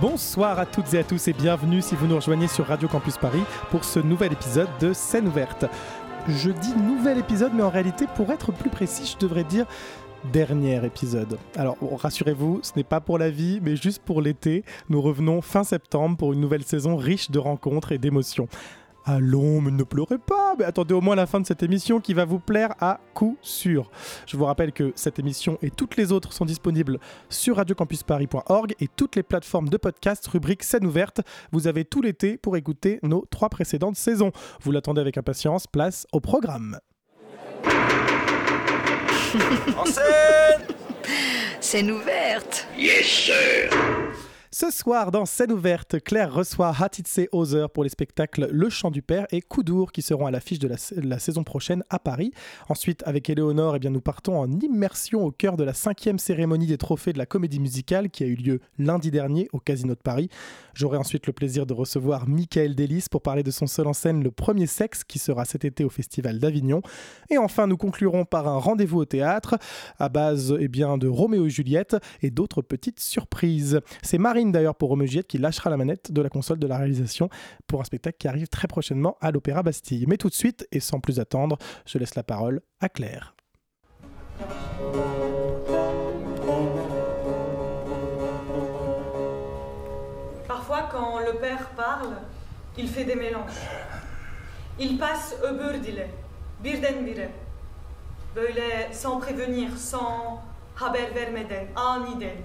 Bonsoir à toutes et à tous et bienvenue si vous nous rejoignez sur Radio Campus Paris pour ce nouvel épisode de Scène ouverte. Je dis nouvel épisode, mais en réalité, pour être plus précis, je devrais dire dernier épisode. Alors rassurez-vous, ce n'est pas pour la vie, mais juste pour l'été. Nous revenons fin septembre pour une nouvelle saison riche de rencontres et d'émotions. Allons, mais ne pleurez pas, mais attendez au moins la fin de cette émission qui va vous plaire à coup sûr. Je vous rappelle que cette émission et toutes les autres sont disponibles sur radiocampusparis.org et toutes les plateformes de podcast rubrique scène ouverte. Vous avez tout l'été pour écouter nos trois précédentes saisons. Vous l'attendez avec impatience, place au programme. En scène Scène ouverte. Yes, sir Ce soir, dans scène ouverte, Claire reçoit Hatitse Ozer pour les spectacles Le Chant du Père et Koudour qui seront à l'affiche de la, saison prochaine à Paris. Ensuite, avec Éléonore, eh bien, nous partons en immersion au cœur de la cinquième cérémonie des trophées de la comédie musicale qui a eu lieu lundi dernier au Casino de Paris. J'aurai ensuite le plaisir de recevoir Michael Delis pour parler de son seul en scène Le Premier Sexe qui sera cet été au Festival d'Avignon. Et enfin, nous conclurons par un rendez-vous au théâtre à base eh bien, de Roméo et Juliette et d'autres petites surprises. C'est D'ailleurs pour Roméo et Juliette qui lâchera la manette de la console de la réalisation pour un spectacle qui arrive très prochainement à l'Opéra Bastille. Mais tout de suite, et sans plus attendre, je laisse la parole à Claire. Parfois, quand le père parle, il fait des mélanges. Il passe öbür dile, birdenbire. Böyle sans prévenir, sans haber vermeden, aniden.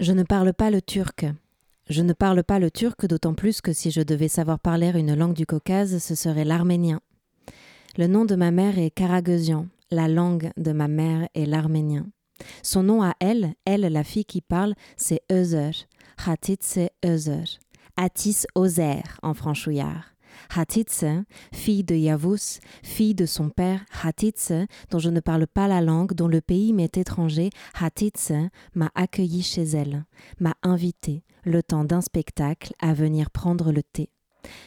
Je ne parle pas le turc. Je ne parle pas le turc d'autant plus que si je devais savoir parler une langue du Caucase, ce serait l'arménien. Le nom de ma mère est Karagözian, la langue de ma mère est l'arménien. Son nom à elle, elle la fille qui parle, c'est Özer. Hatitse Özer. Atis Ozer en franchouillard. Hatitse, fille de Yavuz, fille de son père Hatitse, dont je ne parle pas la langue, dont le pays m'est étranger, Hatitse m'a accueilli chez elle, m'a invité, le temps d'un spectacle, à venir prendre le thé.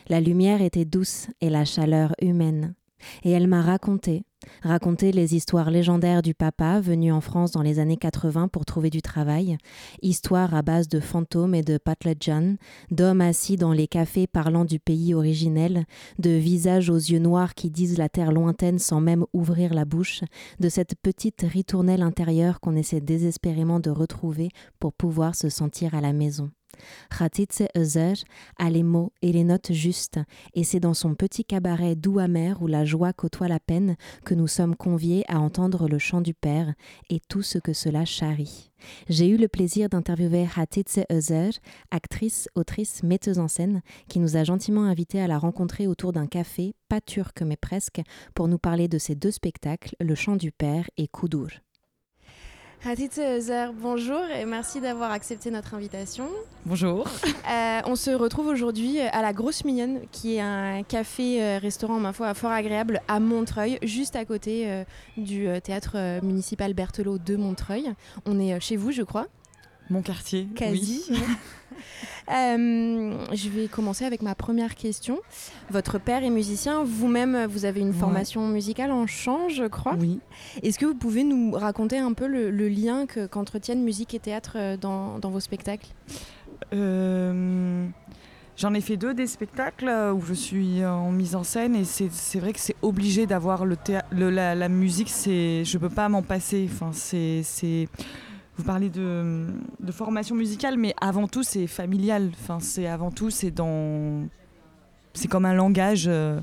La lumière était douce et la chaleur humaine. Et elle m'a raconté, raconté les histoires légendaires du papa venu en France dans les années 80 pour trouver du travail, histoires à base de fantômes et de patlajan, d'hommes assis dans les cafés parlant du pays originel, de visages aux yeux noirs qui disent la terre lointaine sans même ouvrir la bouche, de cette petite ritournelle intérieure qu'on essaie désespérément de retrouver pour pouvoir se sentir à la maison. Khatitse Özer a les mots et les notes justes, et c'est dans son petit cabaret doux amer où la joie côtoie la peine que nous sommes conviés à entendre le chant du Père et tout ce que cela charrie. J'ai eu le plaisir d'interviewer Hatitse Özer, actrice, autrice, metteuse en scène, qui nous a gentiment invités à la rencontrer autour d'un café, pas turc mais presque, pour nous parler de ses deux spectacles, Le chant du Père et Koudour. Bonjour et merci d'avoir accepté notre invitation. Bonjour. Euh, on se retrouve aujourd'hui à la Grosse Mignonne, qui est un café-restaurant, ma foi, fort agréable à Montreuil, juste à côté euh, du euh, théâtre euh, municipal Berthelot de Montreuil. On est euh, chez vous, je crois. Mon quartier. Quasi. oui. Euh, je vais commencer avec ma première question. Votre père est musicien, vous-même, vous avez une Ouais. formation musicale en chant, je crois. Oui. Est-ce que vous pouvez nous raconter un peu le, le lien que- qu'entretiennent musique et théâtre euh, dans, dans vos spectacles? Euh, J'en ai fait deux des spectacles où je suis en mise en scène et c'est vrai que c'est obligé d'avoir le, la, la musique. C'est je peux pas m'en passer. Enfin c'est vous parlez de, formation musicale, mais avant tout c'est familial. Enfin c'est avant tout c'est dans c'est comme un langage, euh,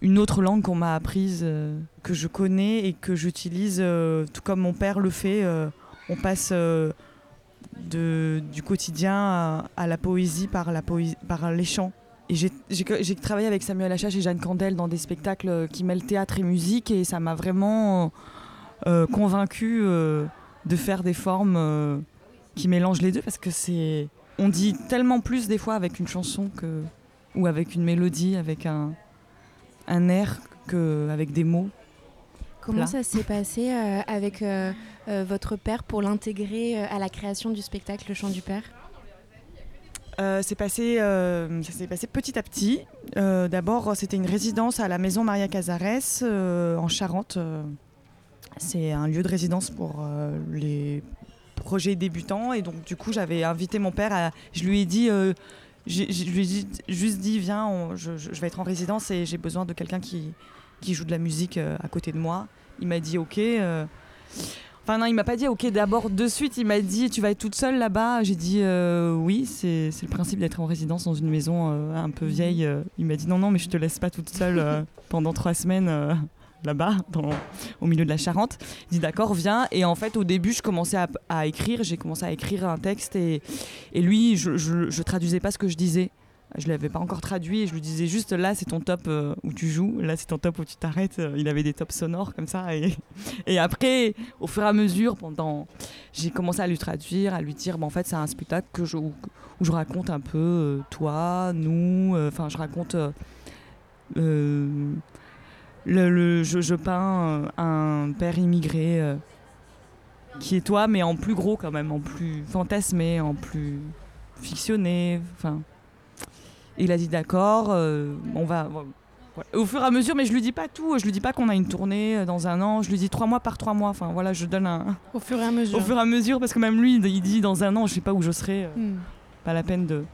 une autre langue qu'on m'a apprise, euh, que je connais et que j'utilise, euh, tout comme mon père le fait. on passe du quotidien à, la poésie par, la poésie, par les chants. Et j'ai- travaillé avec Samuel Achache et Jeanne Candel dans des spectacles qui mêlent théâtre et musique et ça m'a vraiment euh, convaincu de faire des formes euh, qui mélangent les deux parce que c'est on dit tellement plus des fois avec une chanson que ou avec une mélodie, avec un, un air qu'avec des mots. Comment Là. ça s'est passé euh, avec euh, euh, votre père pour l'intégrer à la création du spectacle Le Chant du Père? C'est passé, ça s'est passé petit à petit. D'abord, c'était une résidence à la maison Maria Casares en Charente. C'est un lieu de résidence pour euh, les projets débutants. Et donc, du coup, j'avais invité mon père. À, je lui ai dit, euh, je lui ai juste dit, viens, je, vais être en résidence et j'ai besoin de quelqu'un qui, joue de la musique euh, à côté de moi. Il m'a dit, ok. Enfin non, il m'a pas dit ok d'abord de suite, il m'a dit tu vas être toute seule là-bas. J'ai dit oui, c'est le principe d'être en résidence dans une maison un peu vieille. Il m'a dit non non mais je te laisse pas toute seule pendant trois semaines là-bas au milieu de la Charente. Il dit d'accord viens et en fait au début je commençais à, écrire, j'ai commencé à écrire un texte et, et lui je, je, traduisais pas ce que je disais. Je l'avais pas encore traduit et je lui disais juste là c'est ton top euh, où tu joues, là c'est ton top où tu t'arrêtes. Euh, Il avait des tops sonores comme ça et, et après au fur et à mesure, pendant, j'ai commencé à lui traduire, à lui dire, bah, en fait, c'est un spectacle que je, où, je raconte un peu euh, toi, nous, enfin, je raconte. Le, le- je, je peins euh, un père immigré euh, qui est toi, mais en plus gros quand même, en plus fantasmé, en plus fictionné. Enfin, il a dit d'accord, euh, on va. voilà. Au fur et à mesure, mais je lui dis pas tout. Je lui dis pas qu'on a une tournée dans un an. Je lui dis trois mois par trois mois. Enfin voilà, je donne un. Au fur et à mesure. Au fur et à mesure, parce que même lui, il dit dans un an, je sais pas où je serai. euh, Hmm. Pas la peine de.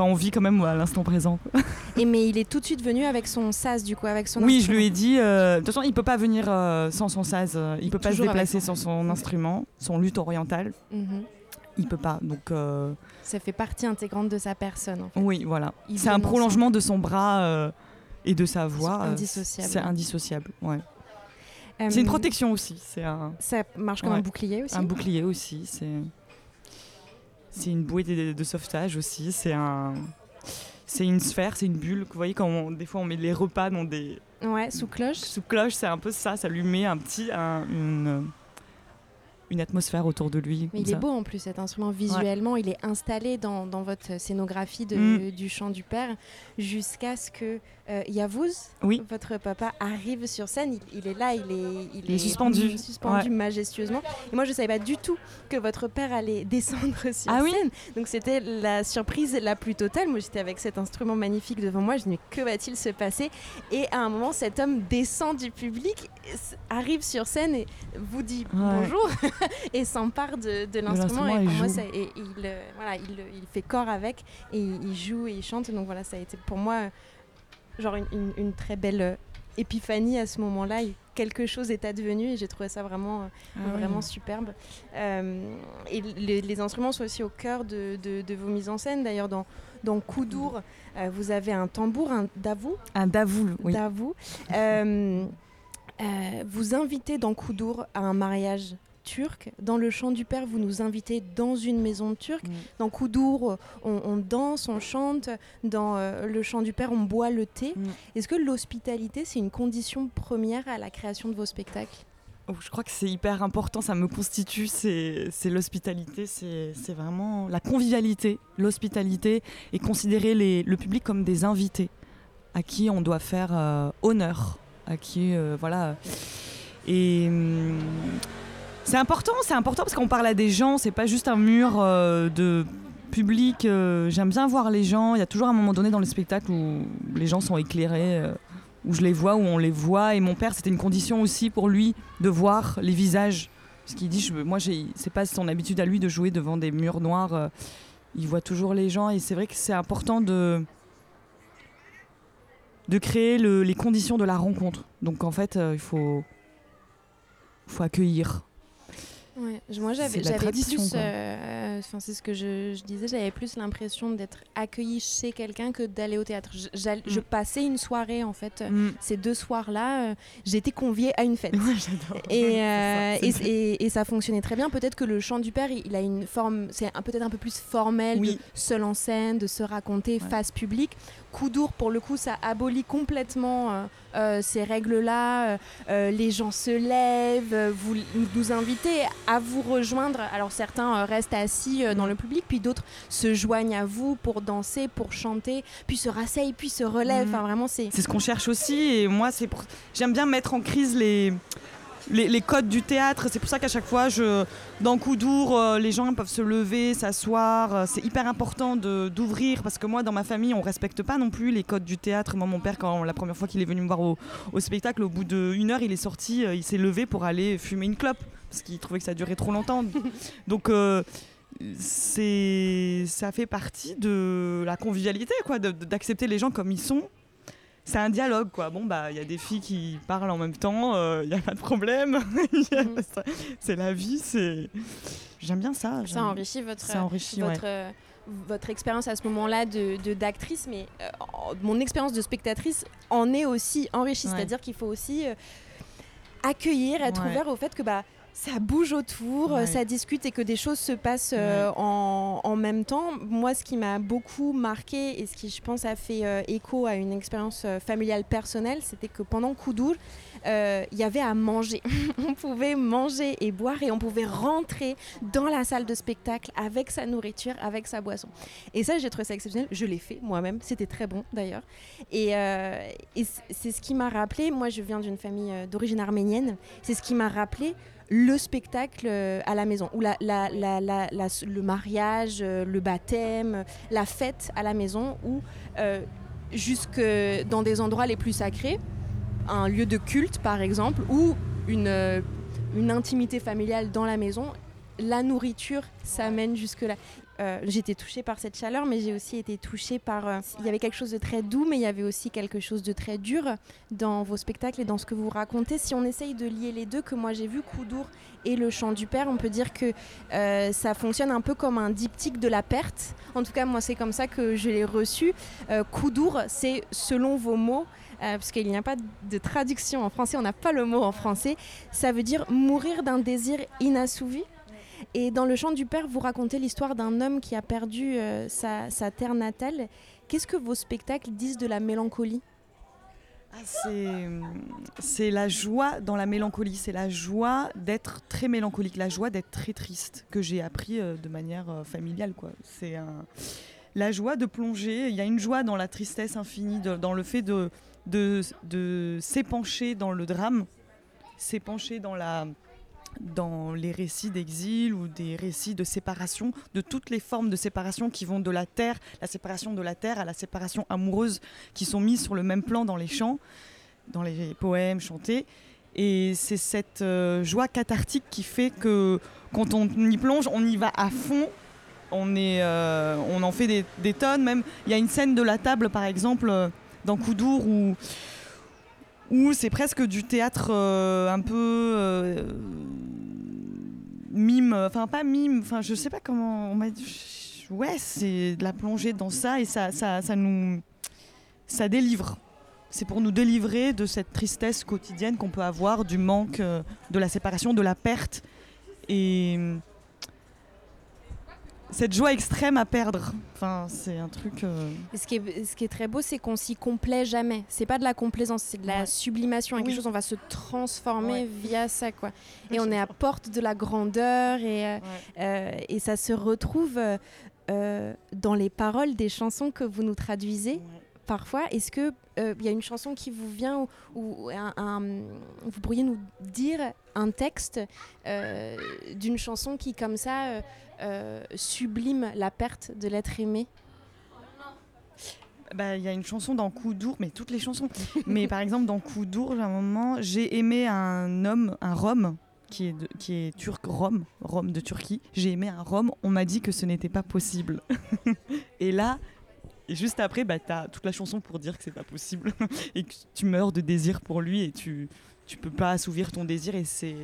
Enfin, on vit quand même à l'instant présent. quoi. Et mais il est tout de suite venu avec son sas du coup, avec son Oui, je lui ai dit. euh, De toute façon, il peut pas venir euh, sans son saz. euh, il peut pas se Toujours déplacer sans son instrument, son lutte orientale. Mhm. Il peut pas. Donc. euh, Ça fait partie intégrante de sa personne. En fait. Oui, voilà. C'est un prolongement de son bras et de sa voix. C'est indissociable. C'est indissociable, ouais. C'est une protection aussi. C'est un, Ça marche comme Ouais. un bouclier aussi. un bouclier aussi. C'est c'est une bouée de, de sauvetage aussi. C'est un c'est une sphère, c'est une bulle. Vous voyez quand on- des fois on met les repas dans des Ouais, sous cloche. sous cloche, c'est un peu ça. Ça lui met un petit un- une une atmosphère autour de lui. Mais il est beau en plus cet instrument visuellement, il est installé dans, dans votre scénographie de- Mm. du chant du père jusqu'à ce que euh, Yavouz, Oui. votre papa, arrive sur scène. Il, il est là, il est, Il est suspendu. suspendu Ouais. majestueusement. Et moi je savais pas du tout que votre père allait descendre sur Ah oui scène. Donc c'était la surprise la plus totale. Moi j'étais avec cet instrument magnifique devant moi, je me dis que va-t-il se passer? Et à un moment cet homme descend du public, arrive sur scène et vous dit Ouais. bonjour et s'empare de, de l'instrument. Et pour moi, et il, euh, voilà, il, il fait corps avec et il joue et il chante. Donc voilà, ça a été pour moi euh, genre une, une- une très belle euh, épiphanie à ce moment-là. Quelque chose est advenu et j'ai trouvé ça vraiment, euh, Ah vraiment superbe. Euh, et les, les instruments sont aussi au cœur de, de- de vos mises en scène. D'ailleurs, dans, dans Koudour, euh, vous avez un tambour, un davou. Un davoul, oui. Davou. Euh, vous invitez dans Koudour à un mariage turc. Dans le chant du père, vous nous invitez dans une maison turque. Dans Koudour, on, on danse, on chante. Dans euh, le chant du père, on boit le thé. Est-ce que l'hospitalité, c'est une condition première à la création de vos spectacles? Oh, Je crois que c'est hyper important, ça me constitue, c'est l'hospitalité, c'est vraiment la convivialité, l'hospitalité et considérer les- le public comme des invités à qui on doit faire euh, honneur, à qui, euh, voilà. Et hum, c'est important, c'est important parce qu'on parle à des gens, c'est pas juste un mur euh, de public. euh, J'aime bien voir les gens, il y a toujours un moment donné dans le spectacle où les gens sont éclairés. euh, où je les vois, où on les voit. Et mon père, c'était une condition aussi pour lui de voir les visages. Parce qu'il dit, moi, c'est pas son habitude à lui de jouer devant des murs noirs. il voit toujours les gens. Et c'est vrai que c'est important de, de créer le- les conditions de la rencontre. Donc en fait, il faut, faut accueillir. Ouais, moi j'avais plus, euh, c'est ce que je, je disais, j'avais plus l'impression d'être accueillie chez quelqu'un que d'aller au théâtre. Je, j'all- je Mm. passais une soirée en fait, euh, Mm. ces deux soirs-là, euh, été conviée à une fête. Ouais. Et, euh, ça, et, et- et ça fonctionnait très bien. Peut-être que le chant du père, il, il a une forme, c'est un- peut-être un peu plus formel, Oui. de seul en scène, de se raconter Ouais. face publique. Coudour, pour le coup, ça abolit complètement euh, euh, ces règles-là. Euh, les gens se lèvent, vous nous invitez à vous rejoindre. Alors certains restent assis dans le public, puis d'autres se joignent à vous pour danser, pour chanter, puis se rasseyent, puis se relèvent. Mhm. Enfin, vraiment, c'est C'est ce qu'on cherche aussi. Et moi, c'est pour... j'aime bien mettre en crise les, les, les codes du théâtre. C'est pour ça qu'à chaque fois, je... dans Coudour, euh, les gens peuvent se lever, s'asseoir. Euh, C'est hyper important d'ouvrir parce que moi, dans ma famille, on respecte pas non plus les codes du théâtre. Moi, mon père, quand la première fois qu'il est venu me voir au, au spectacle, au bout d'une heure, il est sorti, euh, il s'est levé pour aller fumer une clope parce qu'il trouvait que ça durait trop longtemps. Donc. euh, c'est ça fait partie de la convivialité quoi d'accepter les gens comme ils sont c'est un dialogue quoi bon bah il y a des filles qui parlent en même temps il n'y a pas de problème y Mhm. c'est la vie c'est j'aime bien ça ça enrichit votre, ça enrichit ouais. votre, euh, votre expérience à ce moment-là de d'actrice, mais euh, mon expérience de spectatrice en est aussi enrichie. Ouais. C'est-à-dire qu'il faut aussi euh, accueillir, être Ouais. ouvert au fait que bah, ça bouge autour, Ouais. euh, ça discute et que des choses se passent euh, en, en même temps. Moi, ce qui m'a beaucoup marqué et ce qui, je pense, a fait euh, écho à une expérience euh, familiale personnelle, c'était que pendant Coudour, euh, il y avait à manger. on pouvait manger et boire et on pouvait rentrer dans la salle de spectacle avec sa nourriture, avec sa boisson. Et ça, j'ai trouvé ça exceptionnel. Je l'ai fait moi-même. C'était très bon d'ailleurs. Et, c'est ce qui m'a rappelé. Moi, je viens d'une famille d'origine arménienne. C'est ce qui m'a rappelé le spectacle euh, à la maison, ou la, le mariage, euh, le baptême, la fête à la maison, ou euh, jusque dans des endroits les plus sacrés, un lieu de culte par exemple, ou une, une intimité familiale dans la maison, la nourriture s'amène jusque-là. Euh, été touchée par cette chaleur, mais j'ai aussi été touchée par... euh, il y avait quelque chose de très doux, mais il y avait aussi quelque chose de très dur dans vos spectacles et dans ce que vous racontez. Si on essaye de lier les deux, que moi j'ai vu Coudour et le chant du père, on peut dire que euh, ça fonctionne un peu comme un diptyque de la perte. En tout cas, moi c'est comme ça que je l'ai reçu. Coudour, c'est selon vos mots, parce qu'il n'y a pas de traduction en français, on n'a pas le mot en français, ça veut dire mourir d'un désir inassouvi. Et dans le chant du père, vous racontez l'histoire d'un homme qui a perdu euh, sa, terre natale. Qu'est-ce que vos spectacles disent de la mélancolie? Ah, c'est la joie dans la mélancolie, c'est la joie d'être très mélancolique, la joie d'être très triste que j'ai appris euh, de manière euh, familiale quoi. C'est la joie de plonger, il y a une joie dans la tristesse infinie, dans le fait de de, de s'épancher dans le drame, s'épancher dans la dans les récits d'exil ou des récits de séparation, de toutes les formes de séparation qui vont de la terre, la séparation de la terre à la séparation amoureuse, qui sont mises sur le même plan dans les chants, dans les poèmes chantés. Et c'est cette euh, joie cathartique qui fait que quand on y plonge, on y va à fond. On, est, euh, on en fait des, tonnes. Même, il y a une scène de la table, par exemple, euh, dans Coudour, où, où c'est presque du théâtre euh, un peu euh, mime, enfin pas mime, enfin je sais pas comment. Ouais, c'est de la plongée dans ça et ça, ça, ça nous, ça délivre. C'est pour nous délivrer de cette tristesse quotidienne qu'on peut avoir, du manque, euh, de la séparation, de la perte et cette joie extrême à perdre. Enfin, c'est un truc. euh, ce qui est, ce qui est très beau, c'est qu'on s'y complaît jamais. C'est pas de la complaisance, c'est de la Ouais. sublimation. à quelque chose, on va se transformer Ouais. via ça, quoi. Et on est à porte de la grandeur et, euh, euh, et ça se retrouve euh, dans les paroles des chansons que vous nous traduisez parfois. Est-ce que il y a une chanson qui vous vient ou, vous pourriez nous dire un texte euh, d'une chanson qui, comme ça, euh, euh, sublime la perte de l'être aimé? Bah, Il y a une chanson dans Coudour, mais toutes les chansons. mais par exemple, dans à un moment, j'ai aimé un homme, un Rome, qui est turc, Rome, Rome de Turquie. J'ai aimé un Rome, on m'a dit que ce n'était pas possible. et là, et juste après, bah, tu as toute la chanson pour dire que c'est pas possible. et que tu meurs de désir pour lui et tu tu peux pas assouvir ton désir. Et c'est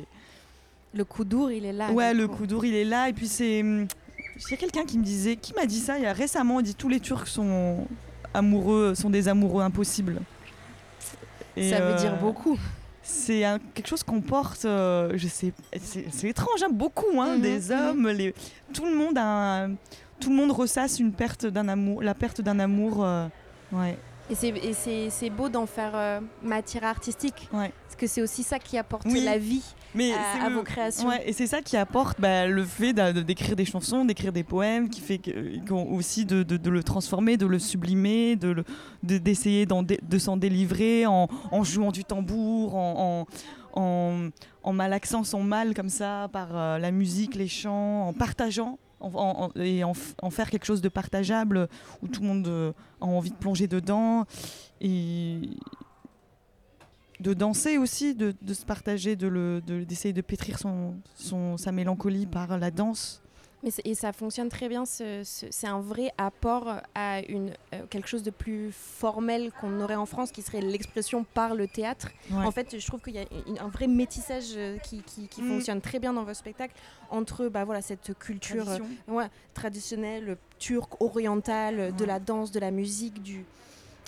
Le coup dur, il est là. ouais, le coup. dur, il est là. Et puis c'est. hum, Il y a quelqu'un qui me disait, qui m'a dit ça il y a récemment, il dit tous les Turcs sont amoureux, sont des amoureux impossibles. Et, Ça veut euh, dire beaucoup. C'est quelque chose qu'on porte, euh, je sais, c'est c'est étrange, hein, beaucoup, hein, Mhm, des mhm. hommes, les, tout le monde a, un- tout le monde ressasse une perte d'un amour, la perte d'un amour, euh, ouais. Et c'est- beau d'en faire euh, matière artistique. Ouais. Parce que c'est aussi ça qui apporte Oui. la vie Mais à, à le- vos créations. Ouais, et c'est ça qui apporte bah, le fait de- d'écrire des chansons, d'écrire des poèmes, qui fait que, aussi de, de- de le transformer, de le sublimer, de de- d'essayer d'en dé- de s'en délivrer en, en jouant du tambour, en, en, en- en malaxant son mal comme ça par euh, la musique, les chants, en partageant. En- et en, faire quelque chose de partageable où tout le monde euh, a envie de plonger dedans et de danser aussi, de, se partager, d'essayer de, pétrir son, sa mélancolie par la danse. Mais et ça fonctionne très bien. ce- ce- c'est un vrai apport à une, euh, quelque chose de plus formel qu'on aurait en France, qui serait l'expression par le théâtre. Ouais. En fait, je trouve qu'il y a une- un vrai métissage euh, qui, qui- qui Mm. fonctionne très bien dans vos spectacles entre bah, voilà, cette culture euh, ouais, traditionnelle, turque, orientale, de la danse, de la musique, du,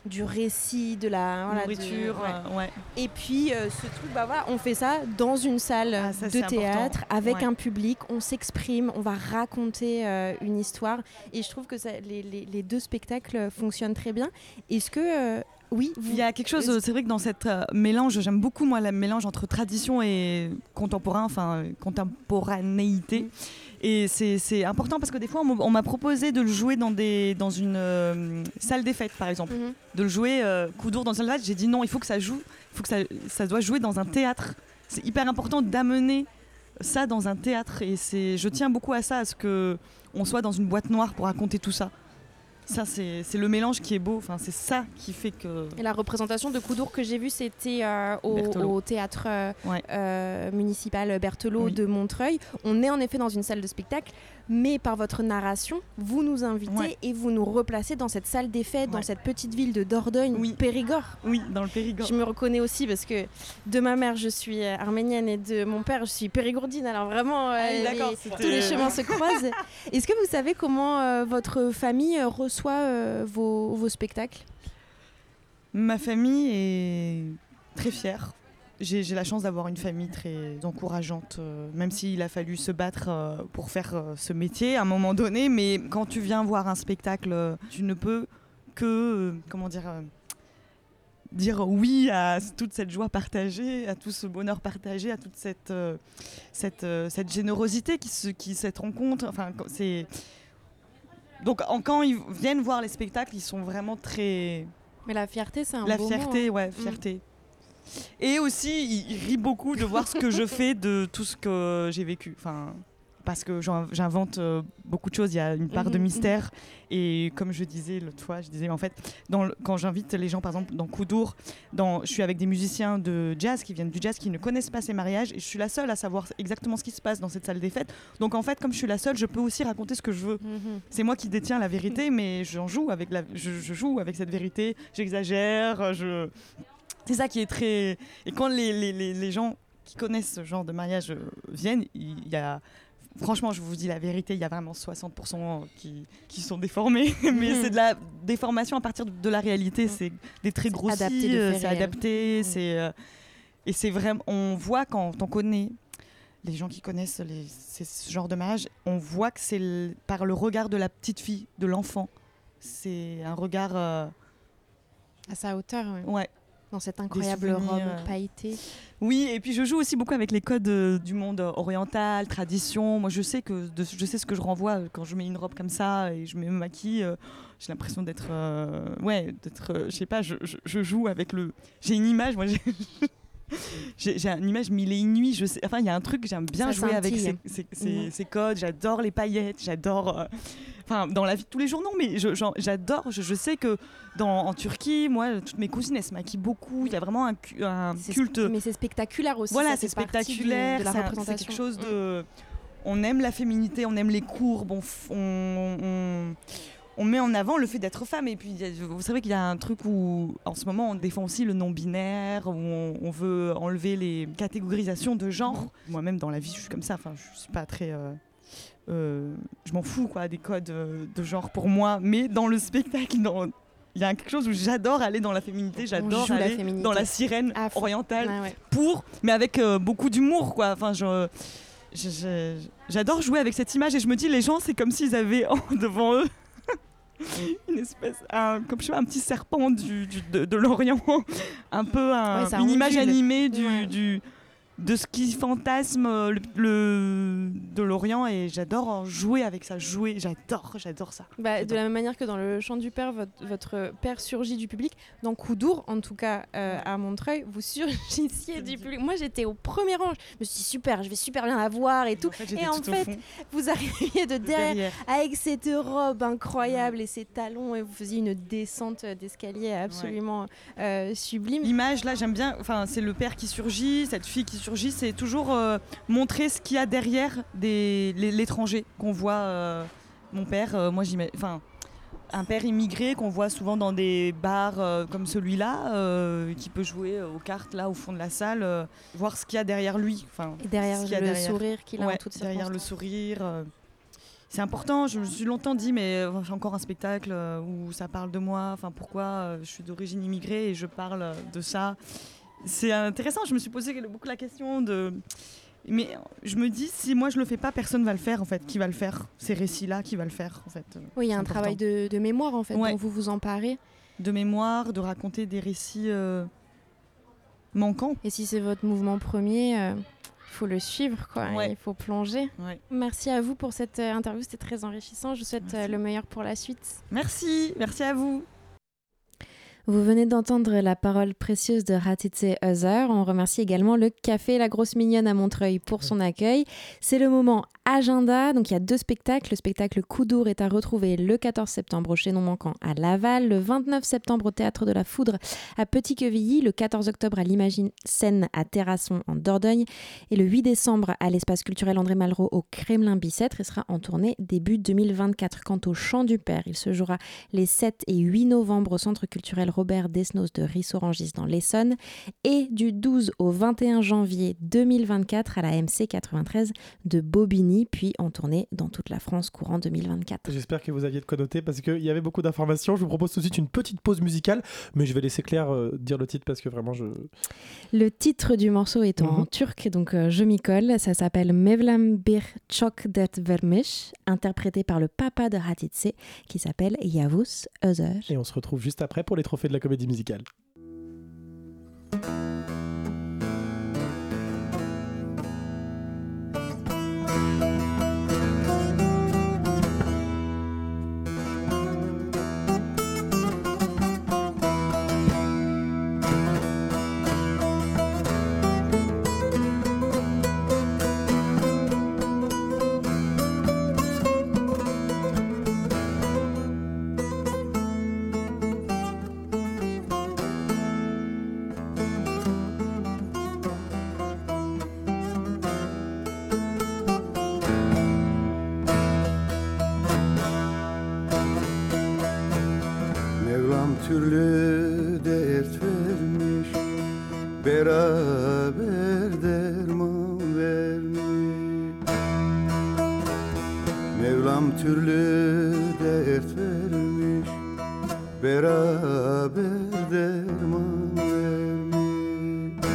du récit, de la voilà, de- nourriture, ouais. ouais. Et puis euh, ce truc, bah voilà, on fait ça dans une salle Ah, ça, de théâtre important. avec Ouais. un public, on s'exprime, on va raconter euh, une histoire. Et je trouve que ça, les, les- les deux spectacles fonctionnent très bien. Est-ce que, euh, oui, vous- Il y a quelque chose, c'est vrai que dans cette euh, mélange, j'aime beaucoup moi le mélange entre tradition et contemporain, enfin contemporanéité. Et c'est important parce que des fois on m'a- proposé de le jouer dans, des, dans une euh, salle des fêtes par exemple. Mhm. De le jouer euh, coup d'ours dans une salle des fêtes. J'ai dit non, il faut que ça joue, il faut que ça, ça doit jouer dans un théâtre. C'est hyper important d'amener ça dans un théâtre et c'est je tiens beaucoup à ça, à ce que on soit dans une boîte noire pour raconter tout ça. Ça c'est le mélange qui est beau, enfin c'est ça qui fait que Et la représentation de Coudour que j'ai vue, c'était euh, au, théâtre euh, Ouais. euh, municipal Berthelot Oui. de Montreuil. On est en effet dans une salle de spectacle, mais par votre narration, vous nous invitez Ouais. et vous nous replacez dans cette salle des fêtes, dans cette petite ville de Dordogne, Oui. Périgord. Oui, dans le Périgord. Je me reconnais aussi parce que de ma mère, je suis euh, arménienne et de mon père, je suis périgourdine. Alors vraiment, euh, Ah d'accord, les- tous les chemins se croisent. Est-ce que vous savez comment euh, votre famille euh, reçoit euh, vos, vos spectacles? Ma famille est très fière. J'ai la chance d'avoir une famille très encourageante, euh, même s'il a fallu se battre euh, pour faire euh, ce métier à un moment donné. Mais quand tu viens voir un spectacle, tu ne peux que, comment dire, dire oui à toute cette joie partagée, à tout ce bonheur partagé, à toute cette, cette, cette générosité qui, se, qui cette rencontre. Enfin, c'est donc en- quand ils viennent voir les spectacles, ils sont vraiment très Mais la fierté, c'est un la beau mot, fierté, hein. ouais, fierté. Et aussi, il, rit beaucoup de voir ce que je fais de tout ce que j'ai vécu. Enfin, parce que j'invente euh, beaucoup de choses. Il y a une part de Mhm, mystère. Et comme je disais l'autre fois, je disais en fait, dans le- quand j'invite les gens, par exemple, dans Coudour, dans, je suis avec des musiciens de jazz qui viennent du jazz qui ne connaissent pas ces mariages. Et je suis la seule à savoir exactement ce qui se passe dans cette salle des fêtes. Donc en fait, comme je suis la seule, je peux aussi raconter ce que je veux. Mhm. C'est moi qui détiens la vérité, mais j'en joue avec la, je, je joue avec cette vérité. J'exagère, je. C'est ça qui est très. Et quand les, les, les, les gens qui connaissent ce genre de mariage euh, viennent, il y a. Franchement, je vous dis la vérité, il y a vraiment 60% qui, qui sont déformés. Mais Mhm. c'est de la déformation à partir de, la réalité. Mhm. C'est des traits C'est grossis, euh, c'est adapté. Mhm. c'est euh, et c'est vraiment. On voit quand on connaît les gens qui connaissent les, ce genre de mariage, on voit que c'est le- par le regard de la petite fille, de l'enfant. C'est un regard. euh, À sa hauteur, ouais. ouais. Dans cette incroyable robe euh. pailletée. Oui, et puis je joue aussi beaucoup avec les codes euh, du monde euh, oriental, tradition. Moi, je sais que de- je sais ce que je renvoie quand je mets une robe comme ça et je me maquille. euh, j'ai l'impression d'être, euh, ouais, d'être, je sais pas, je, je- je joue avec le. J'ai une image, moi. J'ai, une image mille et une nuits. Je sais, enfin, il y a un truc j'aime bien Ça jouer avec ces, scintille. ces- ces- ces codes. J'adore les paillettes. J'adore. Enfin, dans la vie de tous les jours, non, mais j'adore. Je, je sais que dans, en Turquie, moi, toutes mes cousines, elles se maquillent beaucoup. Il y a vraiment un, culte Mais c'est spectaculaire aussi. voilà, c'est spectaculaire, c'est quelque chose Mm. de. On aime la féminité, on aime les courbes, on, f- on, on, on met en avant le fait d'être femme. Et puis, vous savez qu'il y a un truc où, en ce moment, on défend aussi le non-binaire, où on, on veut enlever les catégorisations de genre. Moi-même, dans la vie, je suis comme ça. Enfin, je suis pas très. euh, euh, je m'en fous, quoi, des codes euh, de genre pour moi. Mais dans le spectacle, dans- il y a quelque chose où j'adore aller dans la féminité, j'adore joue la aller féminité. dans la sirène orientale ouais. pour, mais avec euh, beaucoup d'humour, quoi. Enfin, je, j'adore jouer avec cette image et je me dis, les gens, c'est comme s'ils avaient en- devant eux une espèce, un, comme je sais un petit serpent du, du- de, de l'Orient, un peu un- Ouais, ça une image animée du, Ouais. du- de ce qui fantasme euh, le, le- de l'Orient et j'adore jouer avec ça, jouer, j'adore, j'adore ça. Bah, de la même manière que dans le chant du père, votre, votre père surgit du public. Dans Coudour, en tout cas euh, à Montreuil, vous surgissiez du public. Moi, j'étais au premier rang. Je me suis dit, super, je vais super bien la voir et tout. En fait, j'étais Et en tout fait, vous arriviez de derrière, derrière. avec cette robe incroyable et ces talons et vous faisiez une descente d'escalier absolument euh, sublime. L'image, là, j'aime bien. Enfin, c'est le père qui surgit, cette fille qui surgit. C'est toujours euh, montrer ce qu'il y a derrière des, l'étranger qu'on voit. euh, mon père, euh, moi, j'imagine. Enfin, un père immigré qu'on voit souvent dans des bars euh, comme celui-là, euh, qui peut jouer aux cartes là au fond de la salle, euh, voir ce qu'il y a derrière lui. Enfin, Et derrière le derrière. sourire qu'il a Ouais, en toute derrière le sourire. c'est important, je me suis longtemps dit, mais j'ai encore un spectacle où ça parle de moi, enfin pourquoi je suis d'origine immigrée et je parle de ça. C'est intéressant, je me suis posé beaucoup la question de... Mais je me dis, si moi je le fais pas, personne va le faire en fait. Qui va le faire? Ces récits-là, qui va le faire en fait? Oui, il y a un important. travail de, de mémoire en fait Ouais. dont vous vous emparez. De mémoire, de raconter des récits euh, manquants. Et si c'est votre mouvement premier, il faut le suivre, quoi. Ouais. Il faut plonger. Ouais. Merci à vous pour cette euh, interview, c'était très enrichissant. Je vous souhaite euh, Merci. le meilleur pour la suite. Merci, merci à vous. Vous venez d'entendre la parole précieuse de Hatitse Other. On remercie également le Café La Grosse Mignonne à Montreuil pour son accueil. C'est le moment agenda. Donc il y a deux spectacles. Le spectacle Coudour est à retrouver le 14 septembre au Chaînon Manquant à Laval, le 29 septembre au Théâtre de la Foudre à Petit-Quevilly, le 14 octobre à l'Imagine Scène à Terrasson en Dordogne et le 8 décembre à l'espace culturel André Malraux au Kremlin Bicêtre et sera en tournée début 2024. Quant au Chant du Père, il se jouera les 7 et 8 novembre au Centre culturel Robert Desnos de Rissorangis dans l'Essonne et du 12 au 21 janvier 2024 à la MC 93 de Bobigny, puis en tournée dans toute la France courant 2024. J'espère que vous aviez de quoi noter parce qu'il y avait beaucoup d'informations. Je vous propose tout de suite une petite pause musicale, mais je vais laisser Claire euh, dire le titre parce que vraiment je. Le titre du morceau est en Mhm. turc, donc euh, je m'y colle. Ça s'appelle Mevlam bir çok det vermiş, interprété par le papa de Hatitse qui s'appelle Yavuz Özer. Et on se retrouve juste après pour les trophées de la comédie musicale. Mevlam dert vermiş Beraber derman vermiş.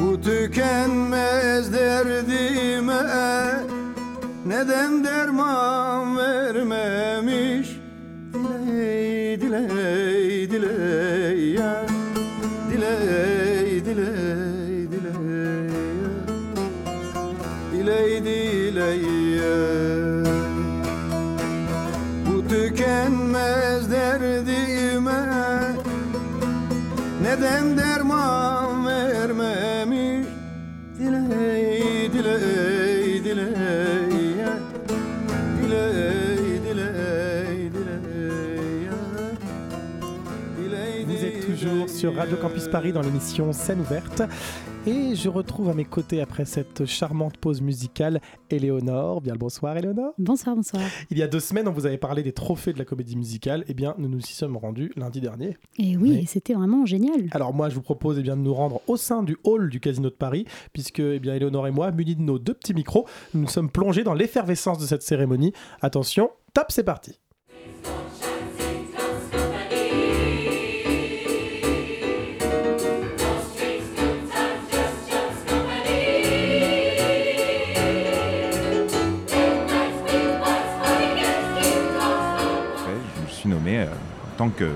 Bu tükenmez derdime neden derman Radio Campus Paris dans l'émission Scène ouverte. Et je retrouve à mes côtés après cette charmante pause musicale Éléonore. Bien le bonsoir Éléonore. Bonsoir, bonsoir. Il y a deux semaines, on vous avait parlé des trophées de la comédie musicale. Eh bien, nous nous y sommes rendus lundi dernier. Et oui, c'était vraiment génial. Alors moi, je vous propose eh bien, de nous rendre au sein du hall du Casino de Paris, puisque eh bien, Éléonore et moi, munis de nos deux petits micros, nous nous sommes plongés dans l'effervescence de cette cérémonie. Attention, top, c'est parti. Tant que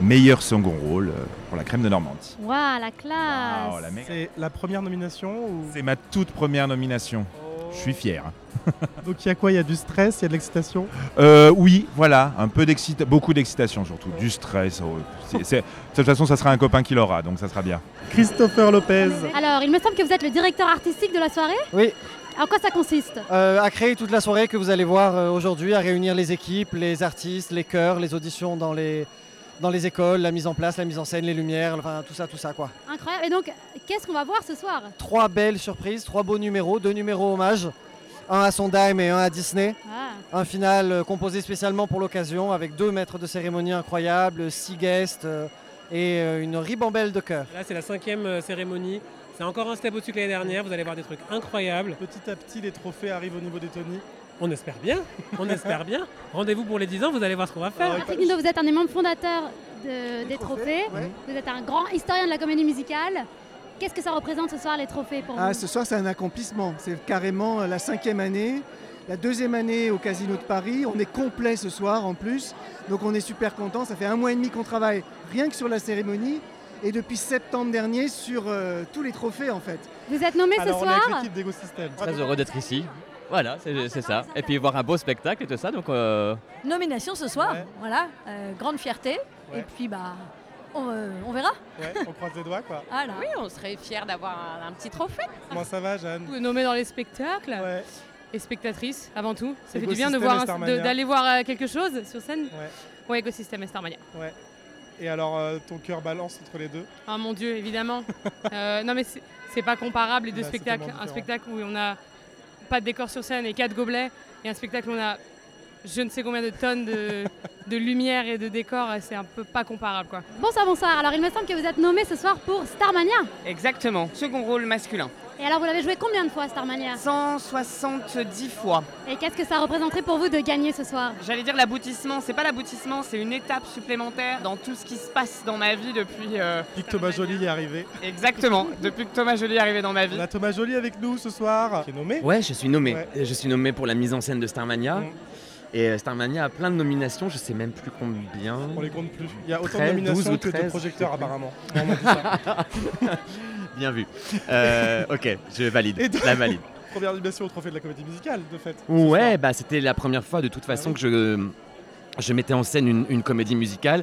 meilleur second rôle euh, pour la crème de Normandie. Waouh, la classe la C'est la première nomination ou... C'est ma toute première nomination. Je suis fier. Donc il y a quoi? Il y a du stress, il y a de l'excitation? Euh, oui, voilà, un peu d'excitation, beaucoup d'excitation surtout, du stress. oh, c'est- c'est- De toute façon, ça sera un copain qui l'aura, donc ça sera bien. Christopher Lopez. Alors, il me semble que vous êtes le directeur artistique de la soirée? Oui, En quoi ça consiste? Euh, à créer toute la soirée que vous allez voir euh, aujourd'hui, à réunir les équipes, les artistes, les chœurs, les auditions dans les, dans les écoles, la mise en place, la mise en scène, les lumières, enfin tout ça, tout ça quoi. Incroyable. Et donc, qu'est-ce qu'on va voir ce soir? Trois belles surprises, trois beaux numéros, deux numéros hommages, un à Sondheim et un à Disney. Ah. Un final euh, composé spécialement pour l'occasion avec deux maîtres de cérémonie incroyables, six guests et une ribambelle de chœurs. Là, c'est la cinquième cérémonie. C'est encore un step au-dessus que l'année dernière. Vous allez voir des trucs incroyables. Petit à petit, les trophées arrivent au niveau des Tony. On espère bien. On espère bien. Rendez-vous pour les 10 ans. Vous allez voir ce qu'on va faire. Patrick Guindo, vous êtes un des membres fondateurs de- des trophées. Vous êtes un grand historien de la comédie musicale. Qu'est-ce que ça représente ce soir, les trophées, pour Ah, vous ce soir, c'est un accomplissement. C'est carrément euh, la cinquième année, la deuxième année au Casino de Paris. On est complet ce soir en plus, donc on est super content. Ça fait un mois et demi qu'on travaille rien que sur la cérémonie et depuis septembre dernier sur euh, tous les trophées en fait. Vous êtes nommé Alors ce on est avec soir l'équipe d'Ego System. Très heureux d'être ici. Voilà, c'est c'est ça. Et puis voir un beau spectacle et tout ça. Donc, euh, Nomination ce soir, voilà, euh, grande fierté. Et puis bah, on, euh, on verra. Ouais, on croise les doigts quoi. Voilà. Oui, on serait fiers d'avoir un, un petit trophée. Comment ça va, Jeanne Vous nommez dans les spectacles. Et spectatrice avant tout. Ça fait du bien de Écosystème voir Starmania. d'aller voir euh, quelque chose sur scène. Ouais. Ouais, écosystème et Starmania. Ouais. Et alors, euh, ton cœur balance entre les deux? Ah mon dieu, évidemment. Euh, non mais c'est- pas comparable les deux Bah, c'est spectacles. Un spectacle où on a pas de décor sur scène et quatre gobelets, et un spectacle où on a je ne sais combien de tonnes de, de lumière et de décor, c'est un peu pas comparable quoi. Bonsoir, bonsoir. Alors, il me semble que vous êtes nommé ce soir pour Starmania. Exactement, second rôle masculin. Et alors, vous l'avez joué combien de fois, Starmania? 170 fois. Et qu'est-ce que ça représenterait pour vous de gagner ce soir? J'allais dire l'aboutissement, c'est pas l'aboutissement, c'est une étape supplémentaire dans tout ce qui se passe dans ma vie depuis. euh, Depuis que Thomas Joly est arrivé. Exactement, depuis que Thomas Joly est arrivé dans ma vie. On a Thomas Joly avec nous ce soir, qui est nommé? ouais, je suis nommé. Ouais. Je suis nommé pour la mise en scène de Starmania. Mm. Et euh, Starmania a plein de nominations, je sais même plus combien. On les compte plus. Il y a autant 13, de nominations 12 ou que de 13. projecteurs apparemment. Non, on dit ça. Bien vu. Euh, ok, je valide. Et donc- La valide. Première nomination au trophée de la comédie musicale, de fait. Ouais, bah c'était la première fois de toute façon que je, je mettais en scène une, une comédie musicale.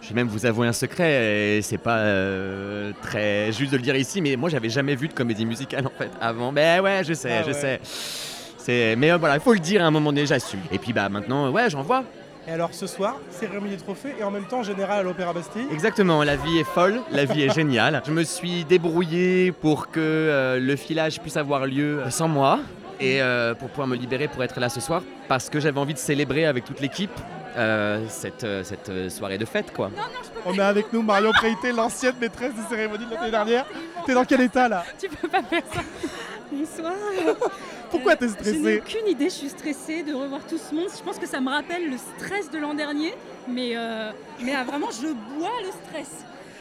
Je vais même vous avouer un secret, et c'est pas euh, très juste de le dire ici, mais moi j'avais jamais vu de comédie musicale en fait avant. Mais ouais, je sais, Ah je ouais. sais. C'est, mais euh, voilà, il faut le dire à un moment donné, j'assume. Et puis bah maintenant, ouais, j'en vois. Et alors ce soir, cérémonie des trophées et en même temps général à l'Opéra Bastille. Exactement, la vie est folle, la vie est géniale. Je me suis débrouillé pour que euh, le filage puisse avoir lieu sans moi et euh, pour pouvoir me libérer pour être là ce soir parce que j'avais envie de célébrer avec toute l'équipe euh, cette, euh, cette euh, soirée de fête quoi. On a avec nous Marion Préité, l'ancienne maîtresse des cérémonies de l'année dernière. T'es dans quel état là? Tu peux pas faire ça. Bonsoir. Pourquoi t'es Je n'ai stressée aucune idée, je suis stressée de revoir tout ce monde. Je pense que ça me rappelle le stress de l'an dernier, mais, euh, mais ah, vraiment, je bois le stress.